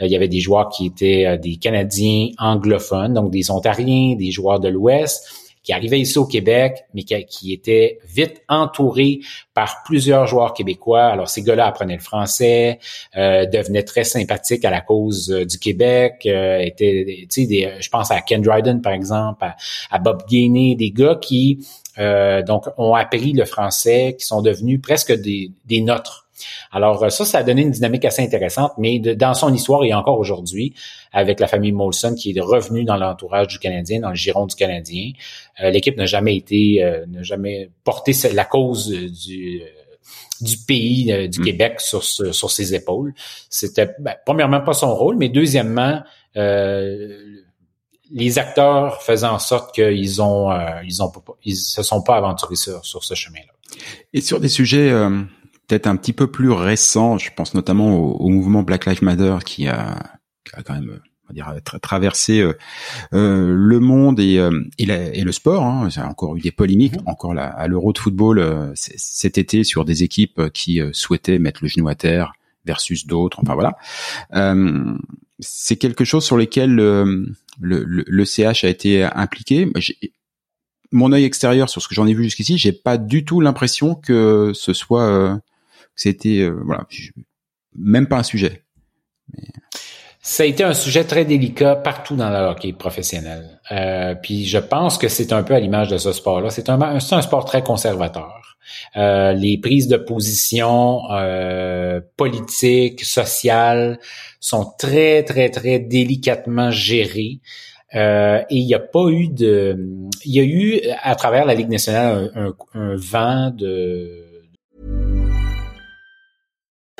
Euh, il y avait des joueurs qui étaient des Canadiens anglophones, donc des Ontariens, des joueurs de l'Ouest qui arrivait ici au Québec, mais qui, était vite entouré par plusieurs joueurs québécois. Alors, ces gars-là apprenaient le français, euh, devenaient très sympathiques à la cause euh, du Québec, euh, étaient, sais, je pense à Ken Dryden, par exemple, à, Bob Gainey, des gars qui, euh, donc, ont appris le français, qui sont devenus presque des, des nôtres alors euh, ça, ça a donné une dynamique assez intéressante, mais dans son histoire et encore aujourd'hui, avec la famille Molson qui est revenue dans l'entourage du Canadien, dans le giron du Canadien, euh, l'équipe n'a jamais été, euh, n'a jamais porté la cause du du pays du mm. Québec sur, sur ses épaules. C'était ben, premièrement pas son rôle, mais deuxièmement les acteurs faisaient en sorte qu'ils ont ils ont ils se sont pas aventurés sur, sur ce chemin-là. Et sur des sujets peut-être un petit peu plus récent, je pense notamment au, mouvement Black Lives Matter qui a, qui a quand même on va dire traversé euh, euh, le monde et, euh, et, le sport. Hein. Il y a encore eu des polémiques, mhm. encore là, à l'Euro de football euh, cet été sur des équipes qui souhaitaient mettre le genou à terre versus d'autres. Enfin voilà, c'est quelque chose sur lequel le, le, le, CH a été impliqué mon œil extérieur sur ce que j'en ai vu jusqu'ici, j'ai pas du tout l'impression que ce soit c'était euh, voilà, même pas un sujet. Ça a été un sujet très délicat partout dans le hockey professionnel. Euh, puis je pense que c'est un peu à l'image de ce sport-là. C'est un, sport très conservateur. Euh, les prises de position politiques, sociales sont très, très, très délicatement gérées. Et il n'y a pas eu de... Il y a eu, à travers la Ligue nationale, un, un vent de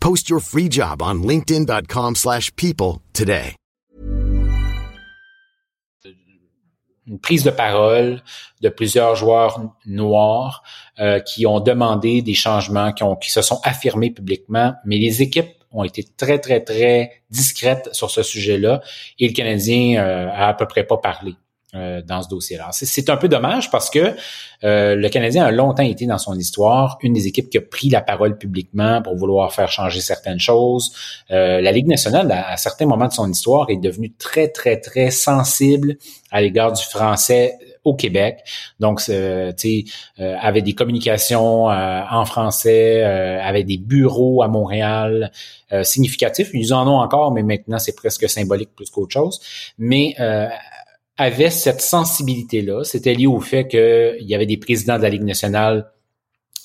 Post your free job on linkedin.com/people slash people today. une prise de parole de plusieurs joueurs noirs euh, qui ont demandé des changements, qui, ont, qui se sont affirmés publiquement, mais les équipes ont été très, très, très discrètes sur ce sujet-là et le Canadien euh, a à peu près pas parlé. Euh, dans ce dossier-là. C'est un peu dommage parce que euh, le Canadien a longtemps été dans son histoire une des équipes qui a pris la parole publiquement pour vouloir faire changer certaines choses. Euh, la Ligue nationale, à, à, certains moments de son histoire, est devenue très, très, très sensible à l'égard du français au Québec. Donc, euh, tu sais, euh, avait des communications en français, avait des bureaux à Montréal significatifs. Ils en ont encore, mais maintenant, c'est presque symbolique plus qu'autre chose. Mais avait cette sensibilité-là. C'était lié au fait qu'il y avait des présidents de la Ligue nationale,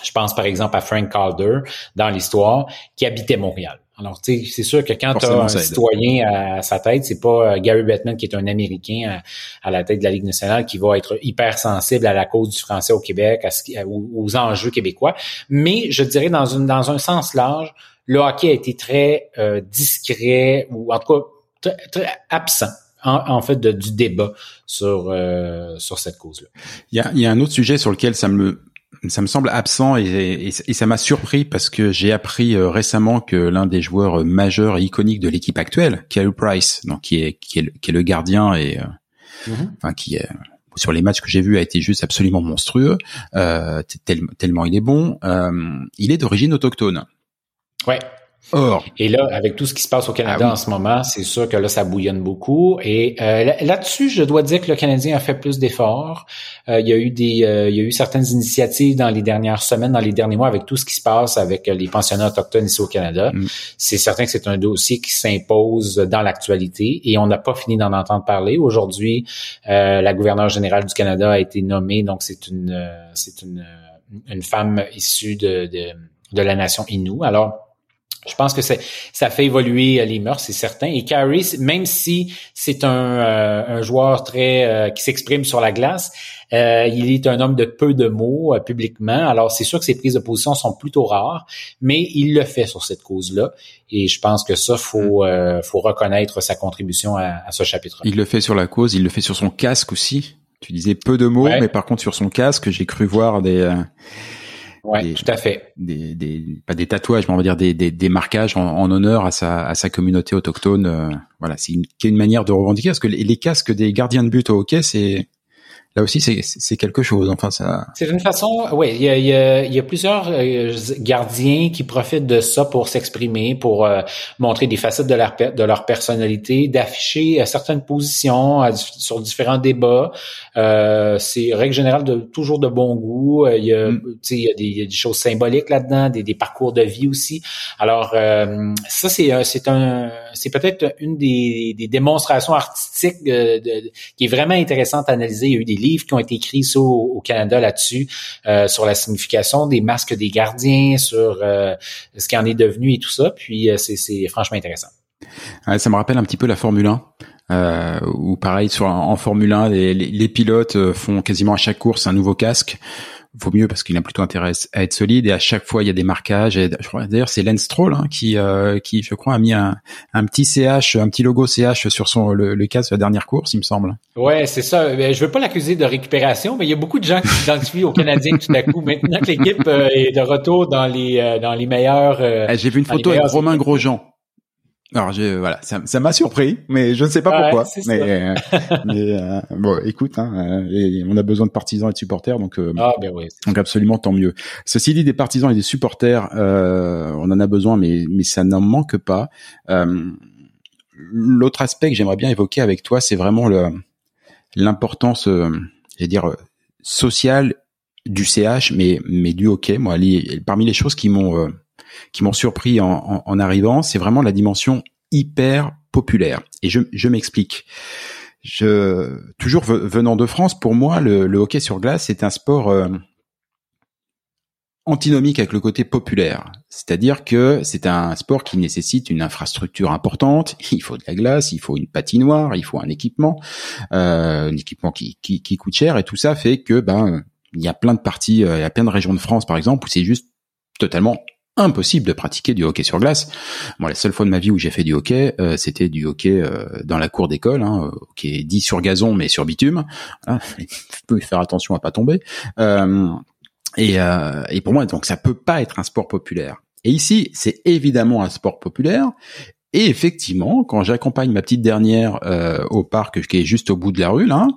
je pense par exemple à Frank Calder dans l'histoire, qui habitaient Montréal. Alors, tu sais, c'est sûr que quand tu as un citoyen à sa tête, c'est pas euh, Gary Bettman qui est un Américain à, la tête de la Ligue nationale qui va être hyper sensible à la cause du français au Québec, à aux, enjeux québécois. Mais je dirais dans, une, dans un sens large, le hockey a été très euh, discret ou en tout cas très, très absent en, fait de, du débat sur euh, sur cette cause-là. Il y a, y a un autre sujet sur lequel ça me ça me semble absent et, et, et ça m'a surpris parce que j'ai appris euh, récemment que l'un des joueurs euh, majeurs et iconiques de l'équipe actuelle, Carey Price, donc qui est qui est, qui est le gardien et mm-hmm. enfin qui est sur les matchs que j'ai vus a été juste absolument monstrueux, euh, tellement il est bon. Euh, il est d'origine autochtone. Ouais. Or. Et là, avec tout ce qui se passe au Canada ah en ce moment, c'est sûr que là, ça bouillonne beaucoup. Et euh, là-dessus, je dois dire que le Canadien a fait plus d'efforts. Euh, il y a eu des, euh, il y a eu certaines initiatives dans les dernières semaines, dans les derniers mois, avec tout ce qui se passe avec les pensionnats autochtones ici au Canada. Mm. C'est certain que c'est un dossier qui s'impose dans l'actualité et on n'a pas fini d'en entendre parler. Aujourd'hui, la gouverneure générale du Canada a été nommée, donc c'est une, c'est une, une femme issue de, de, de la nation Innu. Alors je pense que ça fait évoluer euh, les mœurs, c'est certain. Et Carey, même si c'est un, euh, un, joueur très euh, qui s'exprime sur la glace, il est un homme de peu de mots publiquement. Alors c'est sûr que ses prises de position sont plutôt rares, mais il le fait sur cette cause-là. Et je pense que ça, faut mm. faut reconnaître sa contribution à, ce chapitre. Il le fait sur la cause, il le fait sur son casque aussi. Tu disais peu de mots, mais par contre sur son casque, j'ai cru voir des Ouais, tout à fait. Des, des, pas des tatouages, mais on va dire des, des, des marquages en, en, honneur à sa, à sa communauté autochtone. Euh, voilà, c'est une, une manière de revendiquer parce que les, les casques des gardiens de but au hockey, c'est là aussi c'est quelque chose. Enfin, ça. C'est une façon. Oui, il y a, y, a, y a, plusieurs euh, gardiens qui profitent de ça pour s'exprimer, pour euh, montrer des facettes de leur de leur personnalité, d'afficher euh, certaines positions sur différents débats. c'est règle générale de toujours de bon goût. Il y a, mm. il y a, des, y a des choses symboliques là-dedans, des, des, parcours de vie aussi. Alors ça c'est c'est un c'est peut-être une des, démonstrations artistiques de, qui est vraiment intéressante à analyser. Il y a eu des livres qui ont été écrits au, Canada là-dessus, euh, sur la signification des masques des gardiens, sur euh, ce qui en est devenu et tout ça. Puis euh, c'est franchement intéressant. ça me rappelle un petit peu la Formule 1. Euh, où pareil sur en Formule 1 les, les, pilotes font quasiment à chaque course un nouveau casque vaut mieux parce qu'il a plutôt intérêt à être solide. Et à chaque fois il y a des marquages. Et je crois d'ailleurs c'est Lance Stroll hein, qui euh, qui je crois a mis un, un petit CH un petit logo CH sur son le, le casque de la dernière course il me semble. Ouais c'est ça. Je veux pas l'accuser de récupération mais il y a beaucoup de gens qui s'identifient aux Canadiens tout à coup. Maintenant que l'équipe euh, est de retour dans les euh, dans les meilleurs eh, j'ai vu une photo avec Romain Grosjean Alors je, voilà, ça, ça m'a surpris, mais je ne sais pas pourquoi. Mais, euh, mais euh, bon, écoute, hein, euh, on a besoin de partisans et de supporters, donc ah, ben oui, donc absolument tant mieux. Ceci dit, des partisans et des supporters, on en a besoin, mais mais ça n'en manque pas. L'autre aspect que j'aimerais bien évoquer avec toi, c'est vraiment le l'importance, je dire sociale du CH, mais mais du hockey. Moi, parmi les choses qui m'ont qui m'ont surpris en, en, arrivant, c'est vraiment la dimension hyper populaire. Et je, je m'explique. Je, toujours venant de France, pour moi, le, le hockey sur glace est un sport euh, antinomique avec le côté populaire. C'est-à-dire que c'est un sport qui nécessite une infrastructure importante. Il faut de la glace, il faut une patinoire, il faut un équipement, euh, un équipement qui, qui, qui coûte cher. Et tout ça fait que ben il y a plein de parties, euh, il y a plein de régions de France par exemple où c'est juste totalement impossible de pratiquer du hockey sur glace. Moi, la seule fois de ma vie où j'ai fait du hockey, euh, c'était du hockey euh, dans la cour d'école, hein, hockey dit sur gazon mais sur bitume. Hein, il faut faire attention à pas tomber. Euh, et, et pour moi, donc ça peut pas être un sport populaire. Et ici, c'est évidemment un sport populaire, et effectivement, quand j'accompagne ma petite dernière euh, au parc qui est juste au bout de la rue, là,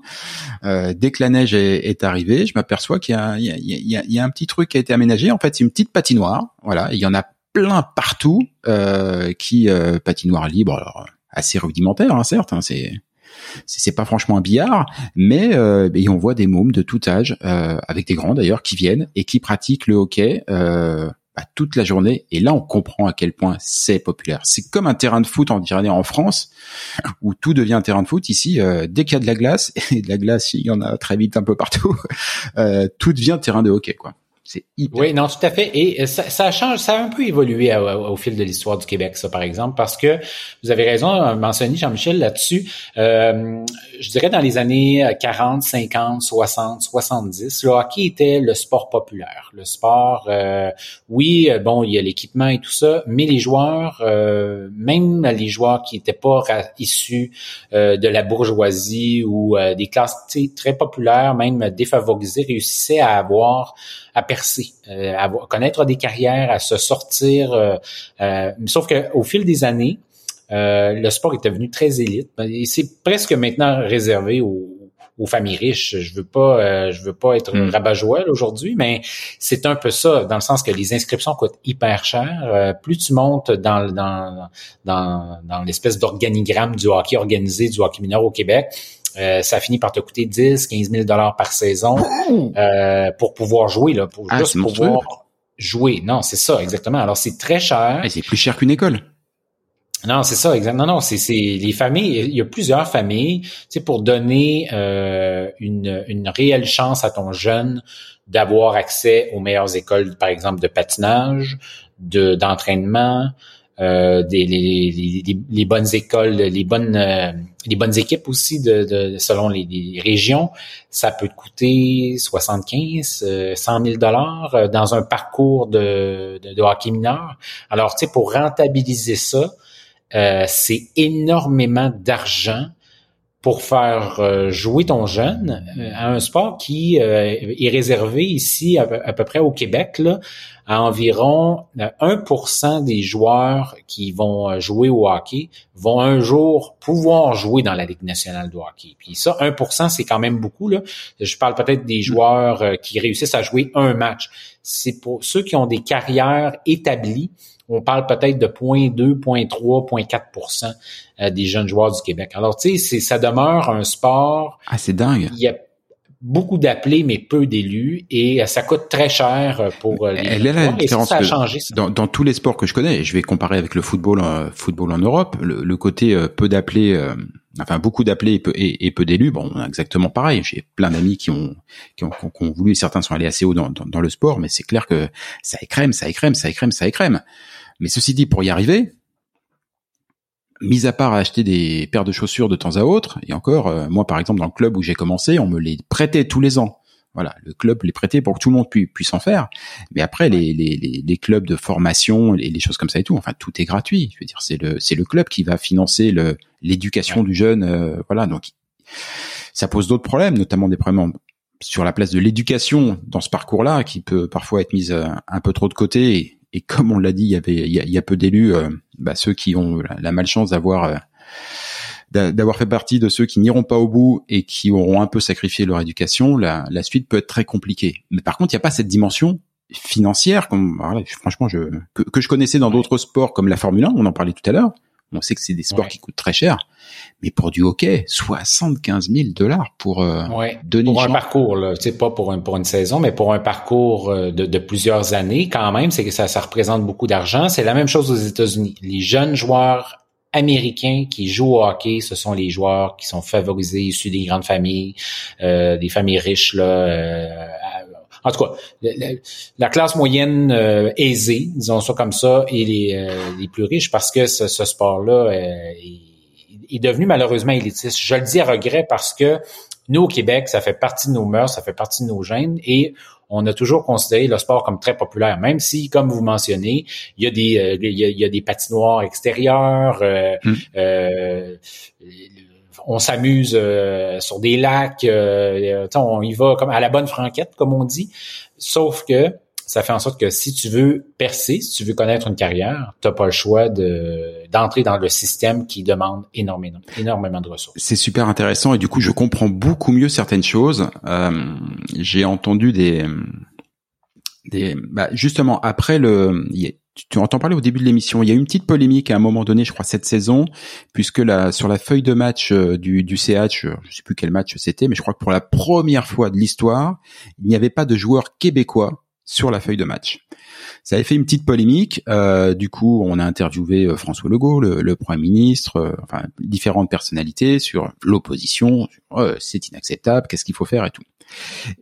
euh, dès que la neige est, arrivée, je m'aperçois qu'il y, a, un petit truc qui a été aménagé. En fait, c'est une petite patinoire. Voilà, il y en a plein partout euh, qui patinoire libre, alors assez rudimentaire, hein, certes. Hein, c'est c'est pas franchement un billard, mais et on voit des mômes de tout âge, avec des grands d'ailleurs, qui viennent et qui pratiquent le hockey toute la journée. Et là, on comprend à quel point c'est populaire. C'est comme un terrain de foot, on dirait en France, où tout devient un terrain de foot. Ici, euh, dès qu'il y a de la glace, et de la glace, il y en a très vite un peu partout, euh, tout devient terrain de hockey, quoi. C'est Oui, non, tout à fait. Et euh, ça, ça change, ça a un peu évolué au, fil de l'histoire du Québec, ça, par exemple, parce que vous avez raison, euh, mentionné Jean-Michel là-dessus. Euh, je dirais dans les années 40, 50, 60, 70, le hockey était le sport populaire. Le sport, euh, oui, bon, il y a l'équipement et tout ça, mais les joueurs, même les joueurs qui n'étaient pas issus de la bourgeoisie ou des classes très populaires, même défavorisées, réussissaient à avoir à percer, euh, à connaître des carrières, à se sortir. Euh, euh, sauf qu'au fil des années, le sport est devenu très élite. Et c'est presque maintenant réservé aux, familles riches. Je veux pas, je veux pas être mm. rabat-joie aujourd'hui, mais c'est un peu ça, dans le sens que les inscriptions coûtent hyper cher. plus tu montes dans dans dans, dans l'espèce d'organigramme du hockey organisé, du hockey mineur au Québec, euh, ça finit par te coûter 10, 15 000 dollars par saison euh, pour pouvoir jouer, là, pour ah, juste pouvoir jouer. Non, c'est ça, exactement. Alors, c'est très cher. c'est plus cher qu'une école. Non, c'est ça, exactement. Non, non, c'est les familles. Il y a plusieurs familles, tu pour donner euh, une, une réelle chance à ton jeune d'avoir accès aux meilleures écoles, par exemple, de patinage, de d'entraînement, euh, des, les, bonnes écoles, les bonnes euh, les bonnes équipes aussi de, de selon les, régions, ça peut coûter 75, 100 000 dollars euh, dans un parcours de, de, hockey mineur. Alors, tu sais, pour rentabiliser ça, c'est énormément d'argent pour faire jouer ton jeune à un sport qui est réservé ici à, peu près au Québec là, à environ 1% euh, des joueurs qui vont euh, jouer au hockey vont un jour pouvoir jouer dans la Ligue nationale de hockey. Puis ça, 1%, c'est quand même beaucoup. Là. Je parle peut-être des joueurs euh, qui réussissent à jouer un match. C'est pour ceux qui ont des carrières établies. On parle peut-être de 0.2, 0.3, 0.4% des jeunes joueurs du Québec. Alors, tu sais, ça demeure un sport. Ah, c'est dingue. Il y a beaucoup d'appelés, mais peu d'élus, et euh, ça coûte très cher euh, pour euh, les Elle est la différence ça, a changé, Dans, dans, tous les sports que je connais, je vais comparer avec le football, football en Europe, le, côté peu d'appelés, enfin beaucoup d'appelés et peu, et, peu d'élus, bon, exactement pareil. J'ai plein d'amis qui ont, qui ont, qui ont voulu, certains sont allés assez haut dans, dans, le sport, mais c'est clair que ça écrème, ça écrème, ça écrème, ça écrème. Mais ceci dit, pour y arriver, mis à part acheter des paires de chaussures de temps à autre, et encore, euh, moi par exemple dans le club où j'ai commencé, on me les prêtait tous les ans. Voilà, le club les prêtait pour que tout le monde puisse en faire. Mais après, les, les, les, clubs de formation, les, les, choses comme ça et tout, enfin tout est gratuit. Je veux dire, c'est le c'est le club qui va financer le l'éducation du jeune. Euh, voilà, donc ça pose d'autres problèmes, notamment des problèmes sur la place de l'éducation dans ce parcours-là, qui peut parfois être mise euh, un peu trop de côté Et comme on l'a dit, il y avait il y a, peu d'élus, bah, ceux qui ont la, malchance d'avoir d'avoir fait partie de ceux qui n'iront pas au bout et qui auront un peu sacrifié leur éducation, la, la suite peut être très compliquée. Mais par contre, il n'y a pas cette dimension financière, comme franchement, je, que, que, je connaissais dans d'autres sports comme la Formule 1, on en parlait tout à l'heure. On sait que c'est des sports qui coûtent très cher, mais pour du hockey, 75 000 dollars pour euh, ouais. pour un parcours, c'est pas pour une pour une saison, mais pour un parcours euh, de, de plusieurs années, quand même, c'est que ça, ça représente beaucoup d'argent. C'est la même chose aux États-Unis. Les jeunes joueurs américains qui jouent au hockey, ce sont les joueurs qui sont favorisés, issus des grandes familles, euh, des familles riches là, euh, en tout cas, la, classe moyenne euh, aisée, disons ça comme ça, et les, euh, les plus riches, parce que ce, ce sport-là euh, est, devenu malheureusement élitiste. Je le dis à regret parce que nous, au Québec, ça fait partie de nos mœurs, ça fait partie de nos gènes, et on a toujours considéré le sport comme très populaire, même si, comme vous mentionnez, il y a des, il, y a, des patinoires extérieures, mmh on s'amuse euh, sur des lacs, euh, on y va comme à la bonne franquette, comme on dit. Sauf que ça fait en sorte que si tu veux percer, si tu veux connaître une carrière, tu n'as pas le choix de d'entrer dans le système qui demande énormément, énormément de ressources. C'est super intéressant et du coup, je comprends beaucoup mieux certaines choses. Euh, j'ai entendu des des bah, justement après le tu, entends parler au début de l'émission. Il y a eu une petite polémique à un moment donné, je crois cette saison, puisque la, sur la feuille de match euh, du, CH, je sais plus quel match c'était, mais je crois que pour la première fois de l'histoire, il n'y avait pas de joueur québécois sur la feuille de match. Ça avait fait une petite polémique. Euh, du coup, on a interviewé euh, François Legault, le, le Premier ministre, euh, enfin différentes personnalités sur l'opposition. c'est inacceptable. Qu'est-ce qu'il faut faire et tout.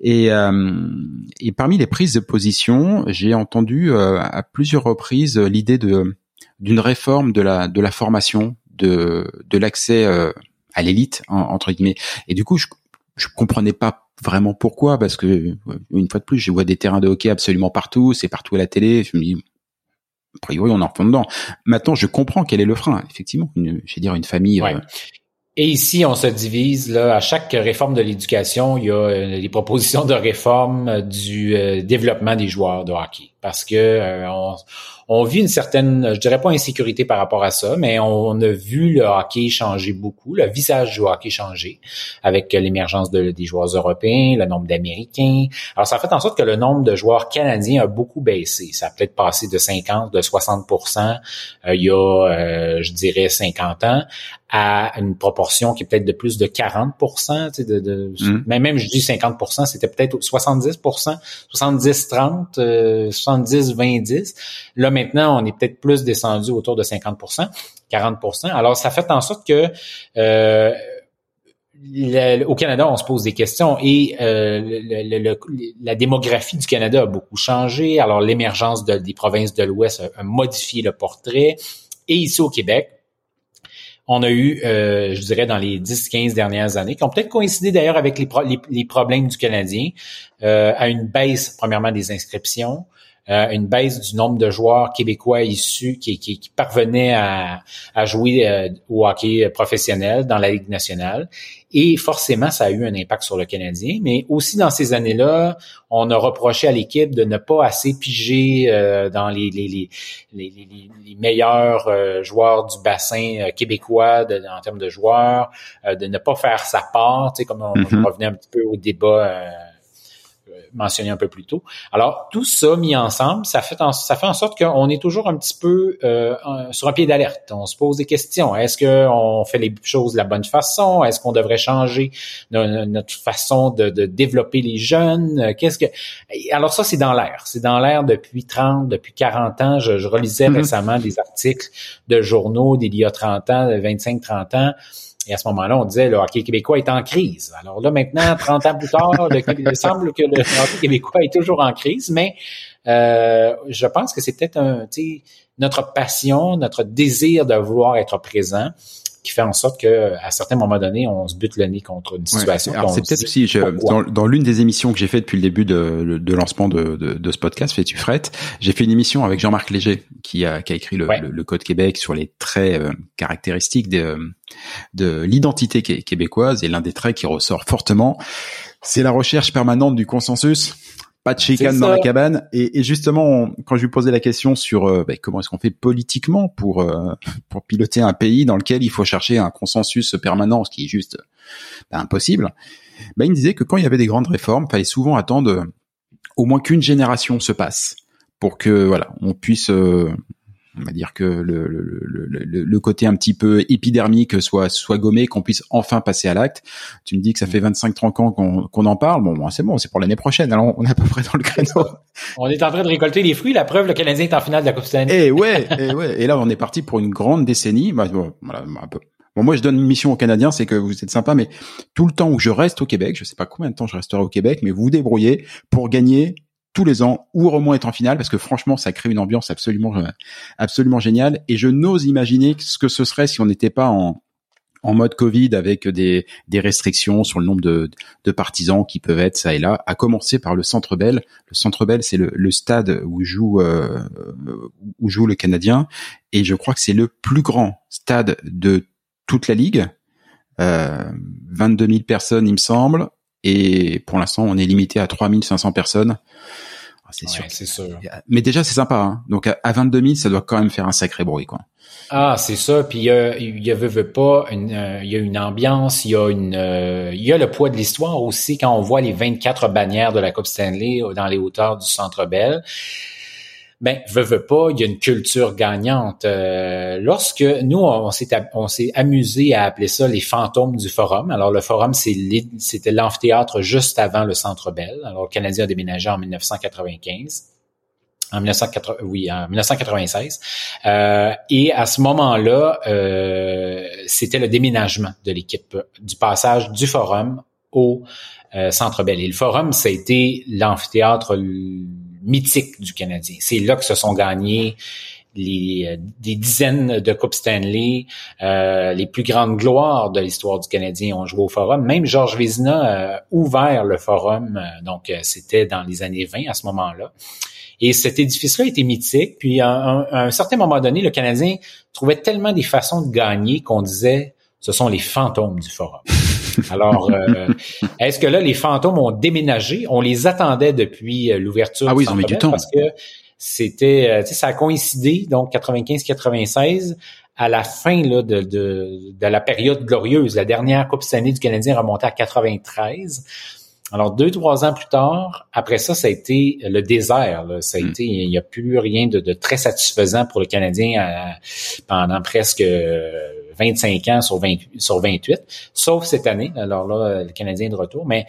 Et, euh, et parmi les prises de position, j'ai entendu euh, à plusieurs reprises l'idée de d'une réforme de la de la formation, de de l'accès euh, à l'élite entre guillemets. Et du coup, je je comprenais pas vraiment pourquoi parce que une fois de plus, je vois des terrains de hockey absolument partout, c'est partout à la télé. Je me dis a priori, on en retourne dedans. Maintenant, je comprends quel est le frein. Effectivement, une, je veux dire une famille. Et ici, on se divise là à chaque réforme de l'éducation, il y a euh, des propositions de réforme du euh, développement des joueurs de hockey, parce que euh, on, on vit une certaine, je dirais pas insécurité par rapport à ça, mais on, a vu le hockey changer beaucoup, le visage du hockey changer avec l'émergence de, des joueurs européens, le nombre d'Américains. Alors, ça fait en sorte que le nombre de joueurs canadiens a beaucoup baissé. Ça a peut-être passé de 50, de 60% il y a, je dirais, 50 ans, à une proportion qui est peut-être de plus de 40 de, de, mm. mais même je dis 50% c'était peut-être 70% 70 30 70 20 10 là maintenant on est peut-être plus descendu autour de 50% 40% alors ça fait en sorte que euh, au Canada, on se pose des questions et euh, la démographie du Canada a beaucoup changé. Alors, l'émergence des provinces de l'Ouest a, modifié le portrait. Et ici au Québec, on a eu, euh, je dirais, dans les 10-15 dernières années, qui ont peut-être coïncidé d'ailleurs avec les, les, problèmes du Canadien, euh, à une baisse, premièrement, des inscriptions, euh, une baisse du nombre de joueurs québécois issus qui, qui, qui parvenaient à, à jouer euh, au hockey professionnel dans la Ligue nationale. Et forcément, ça a eu un impact sur le Canadien. Mais aussi dans ces années-là, on a reproché à l'équipe de ne pas assez piger euh, dans les, les, les, les, meilleurs joueurs du bassin québécois de, en termes de joueurs, de ne pas faire sa part, tu sais, comme on, mm-hmm. revenait un petit peu au débat mentionné un peu plus tôt. Alors, tout ça mis ensemble, ça fait en, ça fait en sorte qu'on est toujours un petit peu euh, sur un pied d'alerte. On se pose des questions. Est-ce qu'on fait les choses de la bonne façon? Est-ce qu'on devrait changer notre façon de, de développer les jeunes? Qu'est-ce que... Alors ça, c'est dans l'air. C'est dans l'air depuis 30, depuis 40 ans. Je, je relisais mm-hmm. récemment des articles de journaux d'il y a 30 ans, 25, 30 ans, et à ce moment-là, on disait le hockey québécois est en crise. Alors là, maintenant, 30 ans plus tard, il semble que le hockey québécois est toujours en crise, mais euh, je pense que c'est peut-être un, notre passion, notre désir de vouloir être présent qui fait en sorte que à certains moments donnés, on se bute le nez contre une situation. alors c'est peut-être aussi dans, dans l'une des émissions que j'ai fait depuis le début de, de lancement de, de, de, ce podcast, Fais-tu frette, j'ai fait une émission avec Jean-Marc Léger qui a, qui a écrit le, le, Code Québec sur les traits euh, caractéristiques de, de l'identité québécoise et l'un des traits qui ressort fortement, c'est la recherche permanente du consensus pas de chicane dans la cabane. Et, justement, quand je lui posais la question sur euh, bah, comment est-ce qu'on fait politiquement pour euh, pour piloter un pays dans lequel il faut chercher un consensus permanent, ce qui est juste bah, impossible, bah, il me disait que quand il y avait des grandes réformes, il fallait souvent attendre au moins qu'une génération se passe pour que voilà on puisse on va dire que le, le, le, le, côté un petit peu épidermique soit soit gommé, qu'on puisse enfin passer à l'acte. Tu me dis que ça fait 25-30 ans qu'on qu'on en parle. Bon, c'est bon, c'est pour l'année prochaine. Alors on est à peu près dans le créneau. On est en train de récolter les fruits. La preuve, le Canadien est en finale de la Coupe Stanley. Et eh ouais, et eh ouais. Et là, on est parti pour une grande décennie. Bah, bon, voilà, un peu. Bon, moi, je donne une mission aux Canadiens, c'est que vous êtes sympa, mais tout le temps où je reste au Québec, je sais pas combien de temps je resterai au Québec, mais vous vous débrouillez pour gagner tous les ans ou au moins être en finale parce que franchement ça crée une ambiance absolument euh, absolument géniale et je n'ose imaginer ce que ce serait si on n'était pas en en mode Covid avec des, des restrictions sur le nombre de, de partisans qui peuvent être ça et là, à commencer par le Centre Bell. Le Centre Bell, c'est le, stade où joue euh, où joue le Canadien et je crois que c'est le plus grand stade de toute la ligue. Euh, 22 000 personnes, il me semble. Et pour l'instant, on est limité à 3500 personnes. Ah, c'est sûr. C'est sûr. Mais déjà, c'est sympa. Hein. Donc à 22 000, ça doit quand même faire un sacré bruit, quoi. Ah, c'est ça. Puis il y a, il y a veut, pas, une, euh, il y a une ambiance, il y a une, euh, il y a le poids de l'histoire aussi quand on voit les 24 bannières de la Coupe Stanley dans les hauteurs du Centre Bell ben veut, veut pas, il y a une culture gagnante. Euh, lorsque nous on s'est on s'est amusé à appeler ça les fantômes du forum. Alors le forum c'était l'amphithéâtre juste avant le Centre Bell. Alors le Canadien a déménagé en 1995. En 1980, oui, en 1996. Euh, et à ce moment-là, euh, c'était le déménagement de l'équipe, du passage du forum au Centre Bell. Et le forum, ça a été l'amphithéâtre mythique du Canadien. C'est là que se sont gagnés les, euh, des dizaines de Coupes Stanley, euh, les plus grandes gloires de l'histoire du Canadien ont joué au Forum. Même Georges Vézina a ouvert le Forum, euh, donc c'était dans les années 20 à ce moment-là. Et cet édifice-là était mythique. Puis à un, certain moment donné, le Canadien trouvait tellement des façons de gagner qu'on disait ce sont les fantômes du Forum. Alors, euh, est-ce que là, les fantômes ont déménagé? On les attendait depuis euh, l'ouverture ah oui, ils ont mis du temps. Parce que c'était, euh, tu sais, ça a coïncidé, donc 95-96, à la fin là, de, de, de, la période glorieuse. La dernière Coupe Stanley du Canadien remontait à 93. Alors, deux, trois ans plus tard, après ça, ça a été le désert. Ça a hmm. été, il n'y a plus rien de, de, très satisfaisant pour le Canadien pendant presque 25 ans sur, 20, sur 28, sauf cette année. Alors là, le Canadien est de retour, mais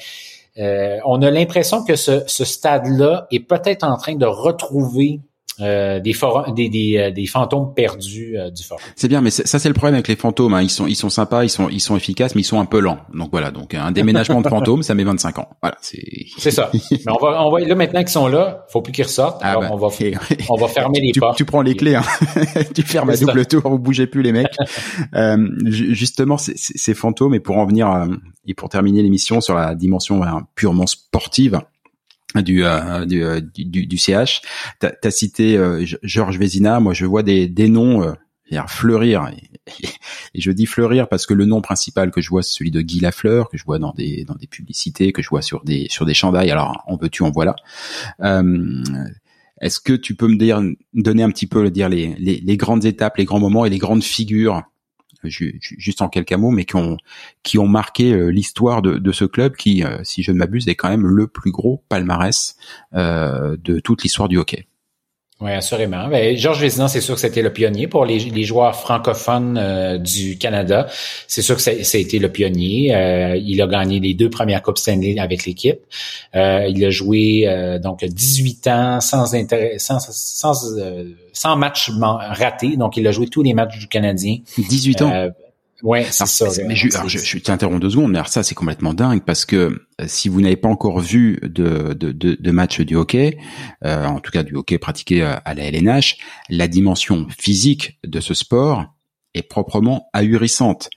euh, on a l'impression que ce, ce stade-là est peut-être en train de retrouver euh, des, des, des, euh, des, fantômes perdus euh, du forum. C'est bien, mais ça c'est le problème avec les fantômes. Hein. Ils sont ils sont sympas, ils sont ils sont efficaces, mais ils sont un peu lents. Donc voilà, donc un déménagement de fantômes, ça met 25 ans. Voilà, c'est. C'est ça. Mais on va on va là maintenant qu'ils sont là, faut plus qu'ils ressortent. Ah alors bah, on va on va fermer les tu, portes. Tu prends les clés, hein. tu fermes à double tour, vous bougez plus les mecs. euh, justement, ces fantômes et pour en venir et pour terminer l'émission sur la dimension purement sportive du, euh, du, euh, du, du, CH. Tu as, cité euh, Georges Vézina. Moi, je vois des, des noms euh, fleurir. Et, je dis fleurir parce que le nom principal que je vois, c'est celui de Guy Lafleur, que je vois dans des, dans des publicités, que je vois sur des, sur des chandails. Alors, en veux-tu, en voilà. Est-ce que tu peux me dire, donner un petit peu dire les, les, les grandes étapes, les grands moments et les grandes figures juste en quelques mots, mais qui ont qui ont marqué euh, l'histoire de, de, ce club qui, euh, si je ne m'abuse, est quand même le plus gros palmarès euh, de toute l'histoire du hockey. Oui, assurément. Ben, Georges Vézina, c'est sûr que c'était le pionnier pour les, les joueurs francophones euh, du Canada. C'est sûr que ça, a été le pionnier. Euh, il a gagné les deux premières Coupes Stanley avec l'équipe. Euh, il a joué donc 18 ans sans intérêt, sans, sans, sans match raté. Donc, il a joué tous les matchs du Canadien. 18 ans. Ouais, c'est ça. Mais je, je, je t'interromps deux secondes, mais ça c'est complètement dingue parce que euh, si vous n'avez pas encore vu de, de, de, de match du hockey, euh, en tout cas du hockey pratiqué à la LNH, la dimension physique de ce sport est proprement ahurissante.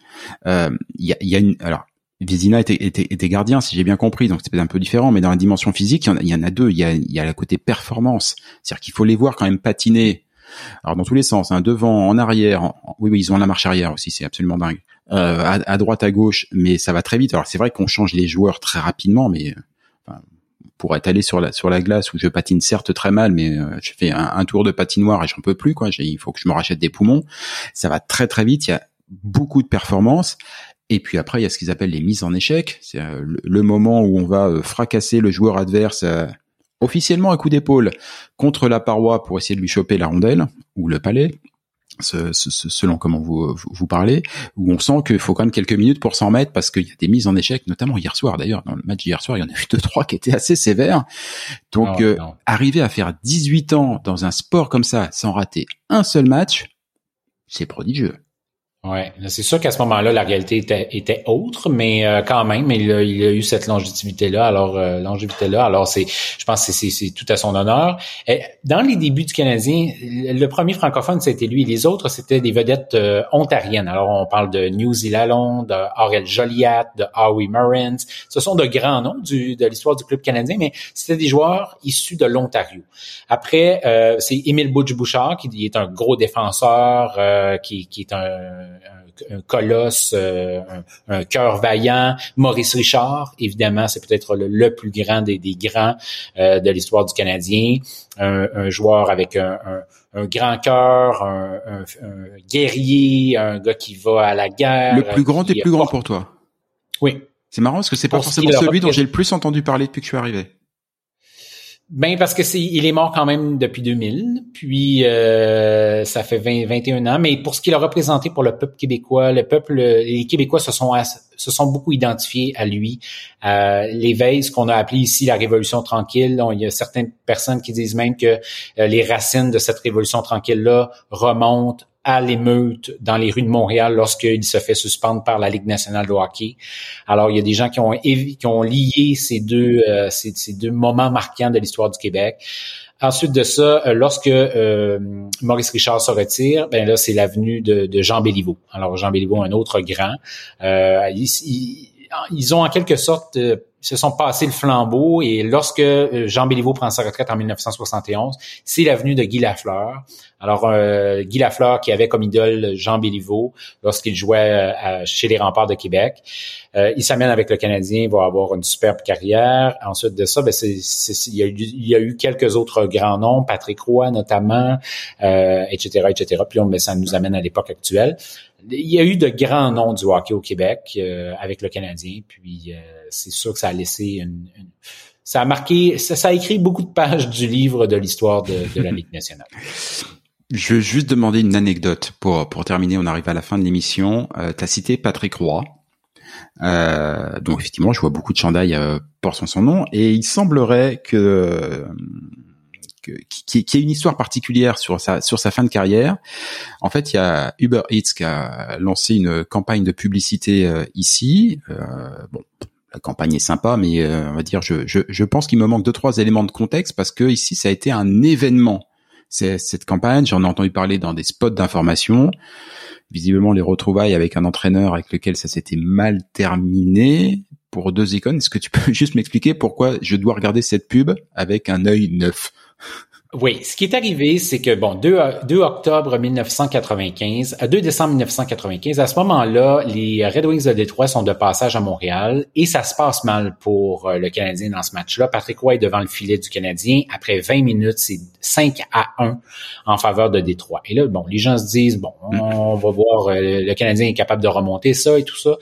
Euh, il y, a, y, a, une alors Vizina était, était, était, gardien, si j'ai bien compris, donc c'est peut-être un peu différent, mais dans la dimension physique, il y en a, il y en a deux. Il y a, il y a le côté performance, c'est-à-dire qu'il faut les voir quand même patiner alors dans tous les sens, hein, devant, en arrière, oui, oui, ils ont la marche arrière aussi, c'est absolument dingue. Euh, à, droite, à gauche, mais ça va très vite. Alors c'est vrai qu'on change les joueurs très rapidement, mais enfin, pour être allé sur la sur la glace où je patine certes très mal, mais je fais un, un, tour de patinoire et j'en peux plus quoi. Il faut que je me rachète des poumons. Ça va très très vite. Il y a beaucoup de performances. Et puis après, il y a ce qu'ils appellent les mises en échec. C'est le, moment où on va fracasser le joueur adverse officiellement un coup d'épaule contre la paroi pour essayer de lui choper la rondelle ou le palais, selon comment vous, vous, parlez, où on sent qu'il faut quand même quelques minutes pour s'en mettre parce qu'il y a des mises en échec, notamment hier soir d'ailleurs, dans le match d'hier soir, il y en a eu deux, trois qui étaient assez sévères. Donc, euh, arriver à faire 18 ans dans un sport comme ça sans rater un seul match, c'est prodigieux. Ouais, c'est sûr qu'à ce moment-là, la réalité était, autre, mais euh, quand même, il a, il a eu cette longévité-là. Alors, euh, longévité-là, alors c'est, je pense que c'est tout à son honneur. Dans les débuts du Canadien, le premier francophone, c'était lui. Les autres, c'était des vedettes euh, ontariennes. Alors, on parle de New Zealand, de Aurel Joliat, de Howie Murrens. Ce sont de grands noms de l'histoire du club canadien, mais c'était des joueurs issus de l'Ontario. Après, c'est Émile Butch-Bouchard, qui est un gros défenseur, qui, qui est un un, colosse, euh, un, cœur vaillant. Maurice Richard, évidemment, c'est peut-être le, plus grand des, grands euh, de l'histoire du Canadien. Un, joueur avec un, grand cœur, un, guerrier, un gars qui va à la guerre. Le plus grand des plus grand pour toi. Oui. C'est marrant parce que c'est pas forcément celui dont j'ai le plus entendu parler depuis que je suis arrivé. Ben parce que c'est il est mort quand même depuis 2000, puis euh, ça fait 20, 21 ans. Mais pour ce qu'il a représenté pour le peuple québécois, le peuple, les Québécois se sont se sont beaucoup identifiés à lui. Euh, L'éveil, ce qu'on a appelé ici la Révolution tranquille. il y a certaines personnes qui disent même que euh, les racines de cette Révolution tranquille là remontent à l'émeute dans les rues de Montréal lorsqu'il se fait suspendre par la Ligue nationale de hockey. Alors, il y a des gens qui ont, qui ont lié ces deux, euh, ces, deux moments marquants de l'histoire du Québec. Ensuite de ça, euh, lorsque euh, Maurice Richard se retire, ben là, c'est l'avenue de, de, Jean Béliveau. Alors, Jean Béliveau, un autre grand. ils, ils, ont en quelque sorte se sont passés le flambeau et lorsque Jean Béliveau prend sa retraite en 1971, c'est l'avenue de Guy Lafleur. Alors, euh, Guy Lafleur, qui avait comme idole Jean Béliveau lorsqu'il jouait euh, chez les remparts de Québec, euh, il s'amène avec le Canadien, il va avoir une superbe carrière. Ensuite de ça, ben, il, y a eu, quelques autres grands noms, Patrick Roy notamment, etc., etc. Puis on, ben, ça nous amène à l'époque actuelle. Il y a eu de grands noms du hockey au Québec avec le Canadien, puis c'est sûr que ça a laissé une, ça a marqué, ça, a écrit beaucoup de pages du livre de l'histoire de, de la Ligue nationale. Je veux juste demander une anecdote pour pour terminer. On arrive à la fin de l'émission. Euh, tu as cité Patrick Roy. Euh, donc effectivement, je vois beaucoup de chandails euh, portant son nom, et il semblerait que qui, qui, a une histoire particulière sur sa sur sa fin de carrière. En fait, il y a Uber Eats qui a lancé une campagne de publicité euh, ici. Euh, bon, la campagne est sympa, mais on va dire, je, je, je pense qu'il me manque deux trois éléments de contexte parce que ici, ça a été un événement cette campagne. J'en ai entendu parler dans des spots d'information. Visiblement, les retrouvailles avec un entraîneur avec lequel ça s'était mal terminé pour deux icônes. Est-ce que tu peux juste m'expliquer pourquoi je dois regarder cette pub avec un œil neuf? Oui, ce qui est arrivé, c'est que, bon, 2, 2 octobre 1995, à 2 décembre 1995, à ce moment-là, les Red Wings de Détroit sont de passage à Montréal et ça se passe mal pour euh, le Canadien dans ce match-là. Patrick Roy est devant le filet du Canadien. Après 20 minutes, c'est 5 à 1 en faveur de Détroit. Et là, bon, les gens se disent, bon, on va voir, euh, le Canadien est capable de remonter ça et tout ça.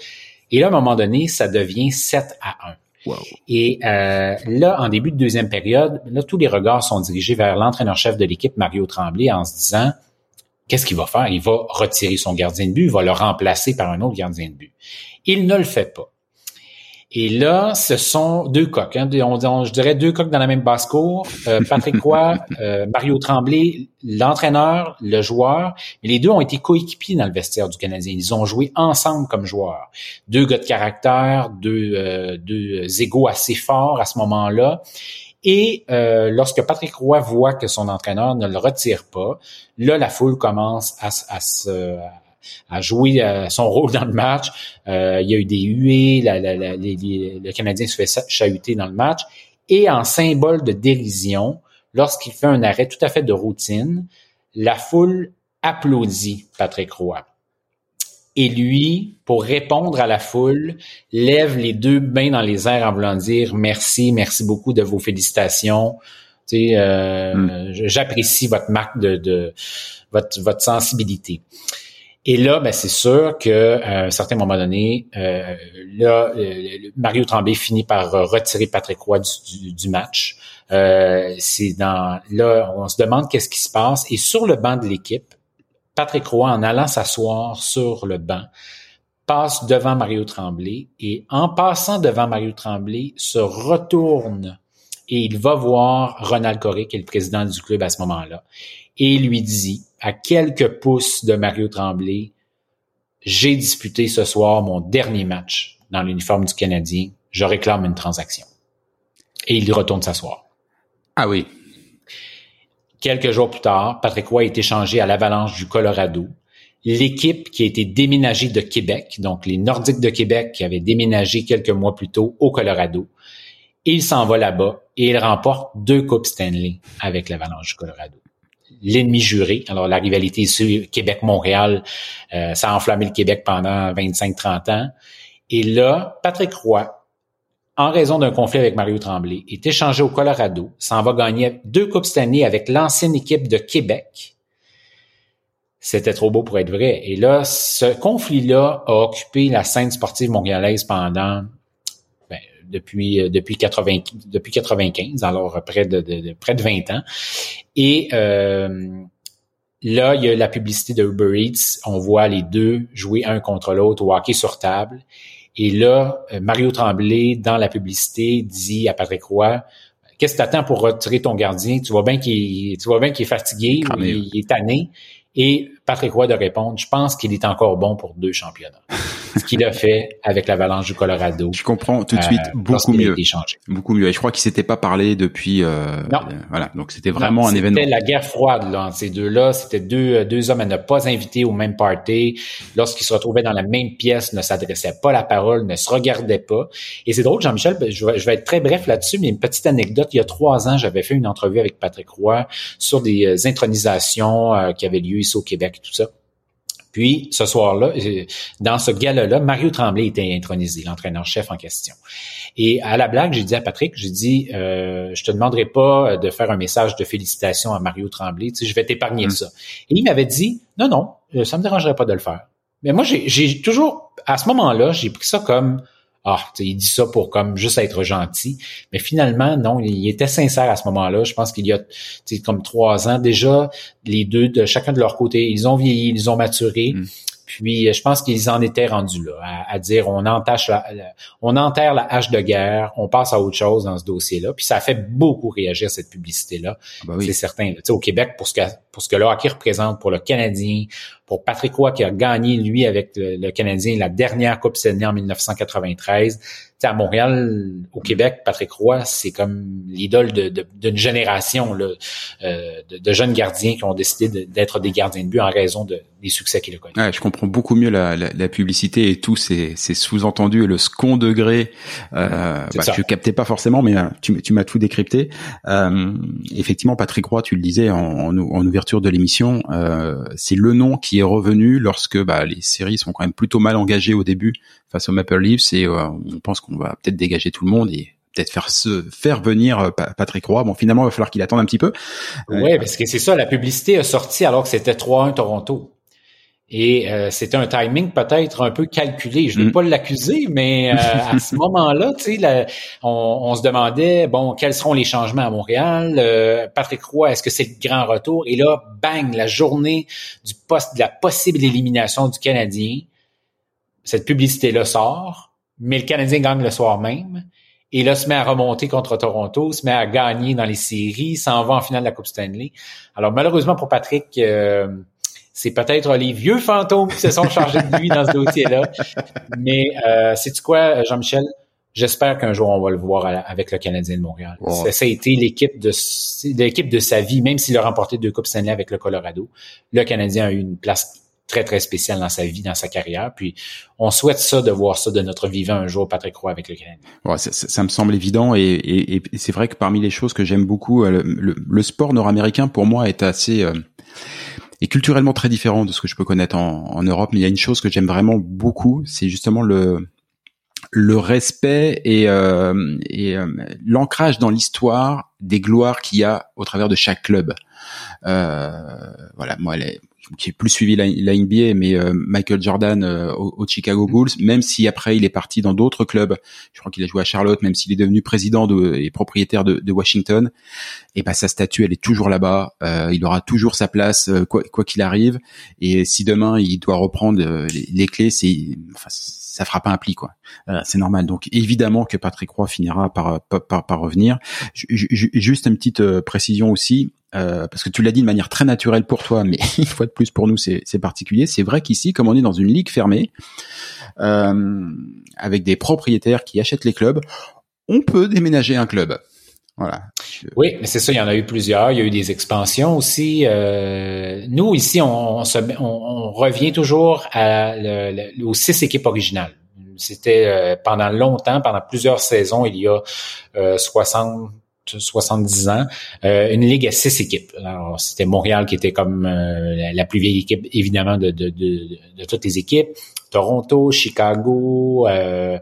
Et là, à un moment donné, ça devient 7 à 1. Et euh, là, en début de deuxième période, là, tous les regards sont dirigés vers l'entraîneur-chef de l'équipe, Mario Tremblay, en se disant, qu'est-ce qu'il va faire? Il va retirer son gardien de but, il va le remplacer par un autre gardien de but. Il ne le fait pas. Et là, ce sont deux coques. Hein, je dirais deux coques dans la même basse-cour. Euh, Patrick Roy, euh, Mario Tremblay, l'entraîneur, le joueur. Mais les deux ont été coéquipiers dans le vestiaire du Canadien. Ils ont joué ensemble comme joueurs. Deux gars de caractère, deux, euh, deux égaux assez forts à ce moment-là. Et euh, lorsque Patrick Roy voit que son entraîneur ne le retire pas, là, la foule commence à, à se a joué euh, son rôle dans le match. Euh, il y a eu des huées, le Canadien se fait chahuter dans le match. Et en symbole de dérision, lorsqu'il fait un arrêt tout à fait de routine, la foule applaudit Patrick Roy. Et lui, pour répondre à la foule, lève les deux mains dans les airs en voulant dire merci, merci beaucoup de vos félicitations. Tu sais, euh, mm. j'apprécie votre marque de, de votre, votre sensibilité. Et là, ben, c'est sûr que à un certain moment donné, euh, là, Mario Tremblay finit par retirer Patrick Roy du, match. Euh, c'est dans là, on se demande qu'est-ce qui se passe. Et sur le banc de l'équipe, Patrick Roy, en allant s'asseoir sur le banc, passe devant Mario Tremblay et en passant devant Mario Tremblay, se retourne et il va voir Ronald Coré, qui est le président du club à ce moment-là, et lui dit, à quelques pouces de Mario Tremblay, j'ai disputé ce soir mon dernier match dans l'uniforme du Canadien, je réclame une transaction. Et il retourne s'asseoir. Ah oui. Quelques jours plus tard, Patrick Roy est échangé à l'Avalanche du Colorado. L'équipe qui a été déménagée de Québec, donc les Nordiques de Québec qui avaient déménagé quelques mois plus tôt au Colorado, il s'en va là-bas et il remporte deux Coupes Stanley avec l'Avalanche du Colorado. L'ennemi juré, alors la rivalité sur Québec-Montréal, euh, ça a enflammé le Québec pendant 25-30 ans. Et là, Patrick Roy, en raison d'un conflit avec Mario Tremblay, est échangé au Colorado, s'en va gagner deux Coupes Stanley avec l'ancienne équipe de Québec. C'était trop beau pour être vrai. Et là, ce conflit-là a occupé la scène sportive montréalaise pendant depuis euh, depuis 80 depuis 95, alors près de, près de 20 ans. Et euh, là, il y a la publicité de Uber Eats. On voit les deux jouer un contre l'autre au hockey sur table. Et là, euh, Mario Tremblay, dans la publicité, dit à Patrick Roy, qu'est-ce que tu attends pour retirer ton gardien? Tu vois bien qu'il, tu vois bien qu'il est fatigué, il, il, est tanné. Et Patrick Roy de répondre, je pense qu'il est encore bon pour deux championnats. Ce qu'il a fait avec l'Avalanche du Colorado. Je comprends tout de suite euh, beaucoup mieux. Beaucoup mieux. Et je crois qu'il s'était pas parlé depuis. Euh, non. voilà. Donc c'était vraiment un événement. C'était la guerre froide là, entre ces deux-là. C'était deux euh, deux hommes à ne pas inviter au même party. Lorsqu'ils se retrouvaient dans la même pièce, ne s'adressaient pas la parole, ne se regardaient pas. Et c'est drôle, Jean-Michel. Ben, je vais, je vais être très bref là-dessus, mais une petite anecdote. Il y a trois ans, j'avais fait une entrevue avec Patrick Roy sur des euh, intronisations qui avaient lieu ici au Québec et tout ça. Puis, ce soir-là, euh, dans ce gala-là, Mario Tremblay était intronisé, l'entraîneur-chef en question. Et à la blague, j'ai dit à Patrick, j'ai dit, euh, je te demanderai pas de faire un message de félicitations à Mario Tremblay, tu sais, je vais t'épargner mm. ça. Et il m'avait dit, non, non, euh, ça me dérangerait pas de le faire. Mais moi, j'ai toujours, à ce moment-là, j'ai pris ça comme, ah, il dit ça pour comme juste être gentil. Mais finalement, non, il était sincère à ce moment-là. Je pense qu'il y a comme trois ans déjà, les deux de chacun de leur côté, ils ont vieilli, ils ont maturé. Mm. Puis, je pense qu'ils en étaient rendus là, à, dire on entache la, on enterre la hache de guerre, on passe à autre chose dans ce dossier-là. Puis ça a fait beaucoup réagir cette publicité-là. Ah ben C'est certain. Au Québec, pour ce que pour ce que le hockey représente pour le Canadien, pour Patrick Roy qui a gagné lui avec le, Canadien la dernière Coupe Stanley en 1993, à Montréal, au Québec, Patrick Roy, c'est comme l'idole d'une de, génération là, euh, de, jeunes gardiens qui ont décidé d'être des gardiens de but en raison de, des succès qu'il a connus. Ouais, je comprends beaucoup mieux la, la, la publicité et tout ces, ces sous-entendus et le second degré. Euh, bah, je captais pas forcément, mais euh, tu, tu m'as tout décrypté. Euh, effectivement, Patrick Roy, tu le disais en, en, en ouverture de l'émission, euh, c'est le nom qui est revenu lorsque bah, les séries sont quand même plutôt mal engagées au début face aux Maple Leafs et euh, on pense qu'on va peut-être dégager tout le monde et peut-être faire se faire venir euh, Patrick Roy. Bon, finalement, il va falloir qu'il attende un petit peu. Oui, parce que c'est ça, la publicité a sorti alors que c'était 3-1 Toronto. Et euh, c'était un timing peut-être un peu calculé. Je ne veux mm. pas l'accuser, mais euh, à ce moment-là, tu sais, on, on, se demandait bon, quels seront les changements à Montréal? Euh, Patrick Roy, est-ce que c'est le grand retour? Et là, bang, la journée du poste de la possible élimination du Canadien. Cette publicité-là sort, mais le Canadien gagne le soir même. Et là, se met à remonter contre Toronto, se met à gagner dans les séries, s'en va en finale de la Coupe Stanley. Alors malheureusement pour Patrick c'est peut-être les vieux fantômes qui se sont chargés de lui dans ce dossier-là. Mais euh, c'est quoi, Jean-Michel? J'espère qu'un jour on va le voir avec le Canadien de Montréal. Ça, a été l'équipe de l'équipe de sa vie, même s'il a remporté deux coupes Stanley avec le Colorado. Le Canadien a eu une place très très spéciale dans sa vie, dans sa carrière. Puis on souhaite ça de voir ça de notre vivant un jour, Patrick Roy avec le Canadien. Ouais, ça, ça, me semble évident et, et, et c'est vrai que parmi les choses que j'aime beaucoup, le, le, sport nord-américain pour moi est assez euh, est culturellement très différent de ce que je peux connaître en, en Europe. Mais il y a une chose que j'aime vraiment beaucoup, c'est justement le le respect et, euh, et euh, l'ancrage dans l'histoire des gloires qu'il y a au travers de chaque club. Euh, voilà, moi, qui ai plus suivi la, NBA, mais euh, Michael Jordan euh, au, Chicago Bulls, même si après il est parti dans d'autres clubs, je crois qu'il a joué à Charlotte, même s'il est devenu président de, et propriétaire de, de Washington, et ben sa statue elle est toujours là-bas, euh, il aura toujours sa place quoi qu'il arrive, et si demain il doit reprendre les, les clés, c'est enfin, ça fera pas un pli quoi. c'est normal. Donc évidemment que Patrick Roy finira par par, par, revenir. juste une petite précision aussi. Euh, parce que tu l'as dit de manière très naturelle pour toi, mais une fois de plus pour nous c'est particulier. C'est vrai qu'ici, comme on est dans une ligue fermée, euh, avec des propriétaires qui achètent les clubs, on peut déménager un club. Voilà. Oui, mais c'est ça, il y en a eu plusieurs. Il y a eu des expansions aussi. Euh, nous, ici, on, on, revient toujours à aux six équipes originales. C'était pendant longtemps, pendant plusieurs saisons, il y a 60 70 ans, euh, une ligue à six équipes. Alors, c'était Montréal qui était comme euh, la plus vieille équipe, évidemment, de, toutes les équipes. Toronto, Chicago, euh,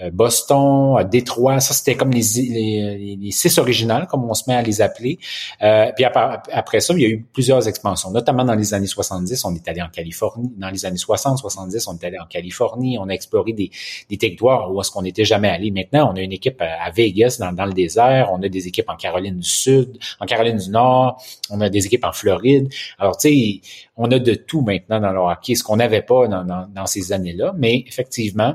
euh, Boston, euh, Détroit, ça c'était comme les, les, les, six originales, comme on se met à les appeler. Euh, puis après, ça, il y a eu plusieurs expansions, notamment dans les années 70, on est allé en Californie. Dans les années 60, 70, on est allé en Californie. On a exploré des, des territoires où est-ce qu'on n'était jamais allé. Maintenant, on a une équipe à Vegas, dans, dans le désert. On a des équipes en Caroline du Sud, en Caroline du Nord. On a des équipes en Floride. Alors, tu sais, on a de tout maintenant dans le hockey, ce qu'on n'avait pas dans, dans, dans ces années-là. Mais effectivement,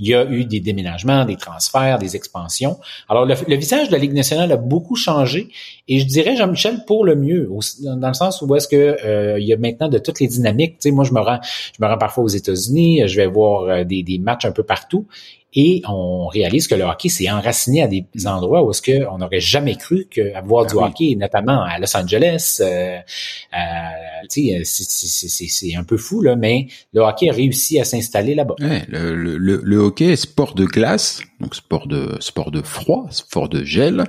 il y a eu des déménagements, des transferts, des expansions. Alors, le, visage de la Ligue nationale a beaucoup changé et je dirais, Jean-Michel, pour le mieux, dans le sens où est-ce que euh, il y a maintenant de toutes les dynamiques. Tu sais, moi, je me rends, je me rends parfois aux États-Unis, je vais voir euh, des, des matchs un peu partout et on réalise que le hockey s'est enraciné à des endroits où est-ce qu'on n'aurait jamais cru qu'avoir du ah hockey, notamment à Los Angeles, euh, euh, c'est un peu fou, là, mais le hockey a réussi à s'installer là-bas. Ouais, le, le, le, hockey est sport de glace, donc sport de sport de froid, sport de gel,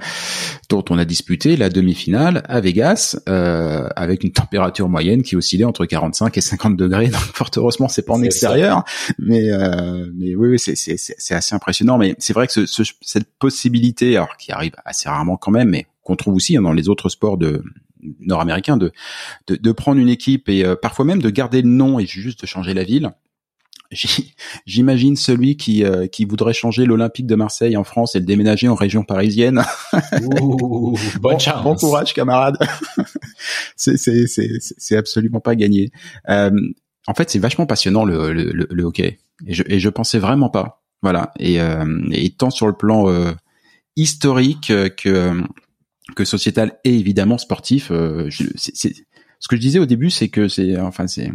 dont on a disputé la demi-finale à Vegas euh, avec une température moyenne qui oscillait entre 45 et 50 degrés. Donc fort heureusement, c'est pas en extérieur, mais euh, mais oui, oui c'est c'est assez impressionnant. Mais c'est vrai que ce, cette possibilité, alors qui arrive assez rarement quand même, mais qu'on trouve aussi hein, dans les autres sports de nord-américains, de, de, de prendre une équipe et euh, parfois même de garder le nom et juste de changer la ville. J'imagine celui qui euh, qui voudrait changer l'Olympique de Marseille en France et le déménager en région parisienne. Ouh, bonne chance. Bon courage, camarade. c'est c'est c'est c'est absolument pas gagné. Euh, en fait, c'est vachement passionnant le, le, le, hockey et je et je pensais vraiment pas. Voilà. Et, euh, et tant sur le plan euh, historique que que sociétal et évidemment sportif. Euh, c'est, ce que je disais au début, c'est que c'est enfin c'est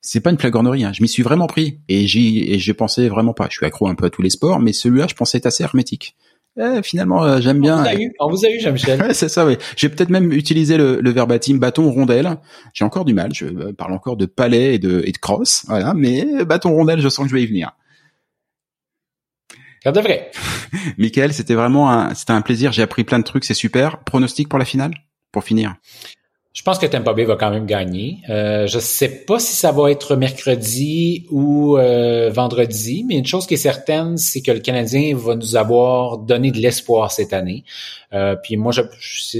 c'est pas une flagornerie. Hein. Je m'y suis vraiment pris et j'y et je pensais vraiment pas. Je suis accro un peu à tous les sports, mais celui-là, je pensais être assez hermétique. Eh, finalement, j'aime bien. On vous a eu, on vous a eu Jean-Michel. c'est ça, oui. J'ai peut-être même utilisé le, le verbatim bâton rondelle. J'ai encore du mal. Je parle encore de palais et de, et de crosse, voilà. Mais bâton rondelle, je sens que je vais y venir. Ça devrait. Michael, c'était vraiment un, c'était un plaisir. J'ai appris plein de trucs. C'est super. Pronostic pour la finale, pour finir. Je pense que Tampa Bay va quand même gagner. Euh, je sais pas si ça va être mercredi ou euh, vendredi, mais une chose qui est certaine, c'est que le Canadien va nous avoir donné de l'espoir cette année. Euh, puis moi, je,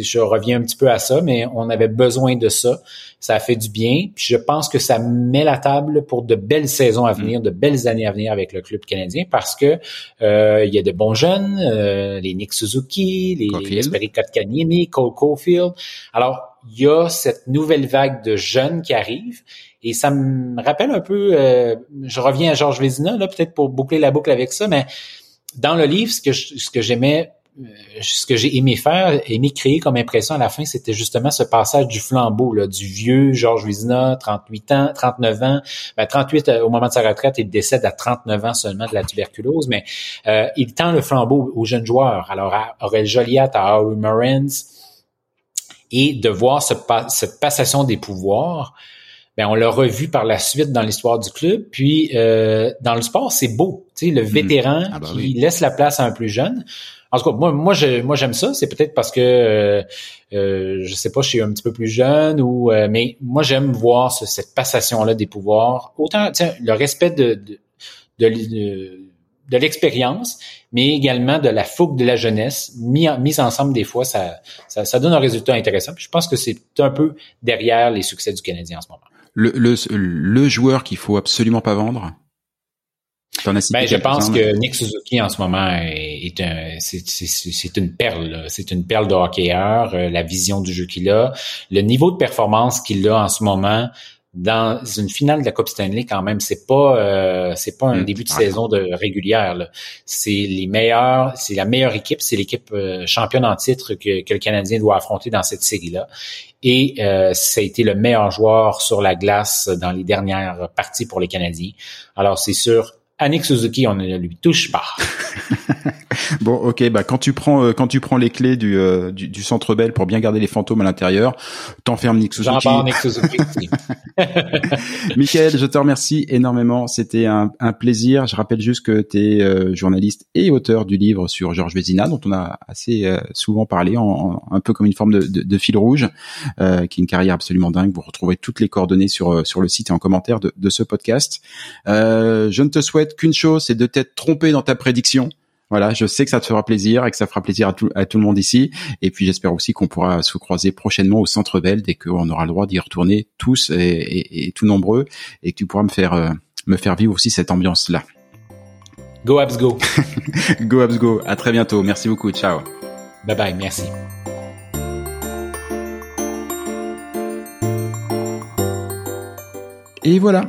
je, reviens un petit peu à ça, mais on avait besoin de ça. Ça a fait du bien. Puis je pense que ça met la table pour de belles saisons à venir, mm. de belles années à venir avec le club canadien, parce que euh, il y a de bons jeunes, euh, les Nick Suzuki, les, les Esperi Kotkaniemi, Cole Caulfield. Alors il y a cette nouvelle vague de jeunes qui arrivent. Et ça me rappelle un peu, euh, je reviens à Georges Vézina, là, peut-être pour boucler la boucle avec ça, mais dans le livre, ce que ce que j'aimais, euh, ce que j'ai aimé faire, aimé créer comme impression à la fin, c'était justement ce passage du flambeau, là, du vieux Georges Vézina, 38 ans, 39 ans, ben, 38 euh, au moment de sa retraite, il décède à 39 ans seulement de la tuberculose, mais il tend le flambeau aux jeunes joueurs. Alors à Aurel Joliat, à Harry Morens, et de voir ce, cette passation des pouvoirs, ben on l'a revu par la suite dans l'histoire du club. Puis euh, dans le sport, c'est beau, tu sais, le hmm. vétéran ah, bah qui laisse la place à un plus jeune. En tout cas, moi, moi, je, moi, j'aime ça. C'est peut-être parce que euh, euh, je sais pas, je suis un petit peu plus jeune ou, euh, mais moi, j'aime voir cette passation-là des pouvoirs. Autant, tiens, le respect de, de, de, de l'expérience, mais également de la fougue de la jeunesse, mis, mis ensemble des fois, ça, ça, ça, donne un résultat intéressant. Puis je pense que c'est un peu derrière les succès du Canadien en ce moment. Le, le, le joueur qu'il faut absolument pas vendre, ben, je pense que Nick Suzuki en ce moment est, un, c'est, une perle. C'est une perle de hockeyeur. Euh, la vision du jeu qu'il a, le niveau de performance qu'il a en ce moment dans une finale de la Coupe Stanley, quand même, c'est pas euh, c'est pas un hmm. début de saison de régulière. C'est les meilleurs, c'est la meilleure équipe, c'est l'équipe euh, championne en titre que, que, le Canadien doit affronter dans cette série-là. Et ça a été le meilleur joueur sur la glace dans les dernières parties pour les Canadiens. Alors c'est sûr, Annick Suzuki, on ne lui touche pas. bon, ok, bah quand tu prends euh, quand tu prends les clés du, euh, du, du, centre Bell pour bien garder les fantômes à l'intérieur, t'enfermes Nick Suzuki. Nick Suzuki. Michael, je te remercie énormément. C'était un, un, plaisir. Je rappelle juste que tu es euh, journaliste et auteur du livre sur Georges Vézina, dont on a assez souvent parlé, en, un peu comme une forme de, de, de fil rouge, qui est une carrière absolument dingue. Vous retrouverez toutes les coordonnées sur sur le site et en commentaire de, de ce podcast. je ne te souhaite qu'une chose, c'est de t'être trompé dans ta prédiction. Voilà, je sais que ça te fera plaisir et que ça fera plaisir à tout, à tout le monde ici. Et puis j'espère aussi qu'on pourra se croiser prochainement au Centre Bell dès qu'on aura le droit d'y retourner tous et, tout nombreux et que tu pourras me faire euh, me faire vivre aussi cette ambiance là. Go Abs Go. go Abs Go. À très bientôt. Merci beaucoup. Ciao. Bye bye. Merci. Et voilà,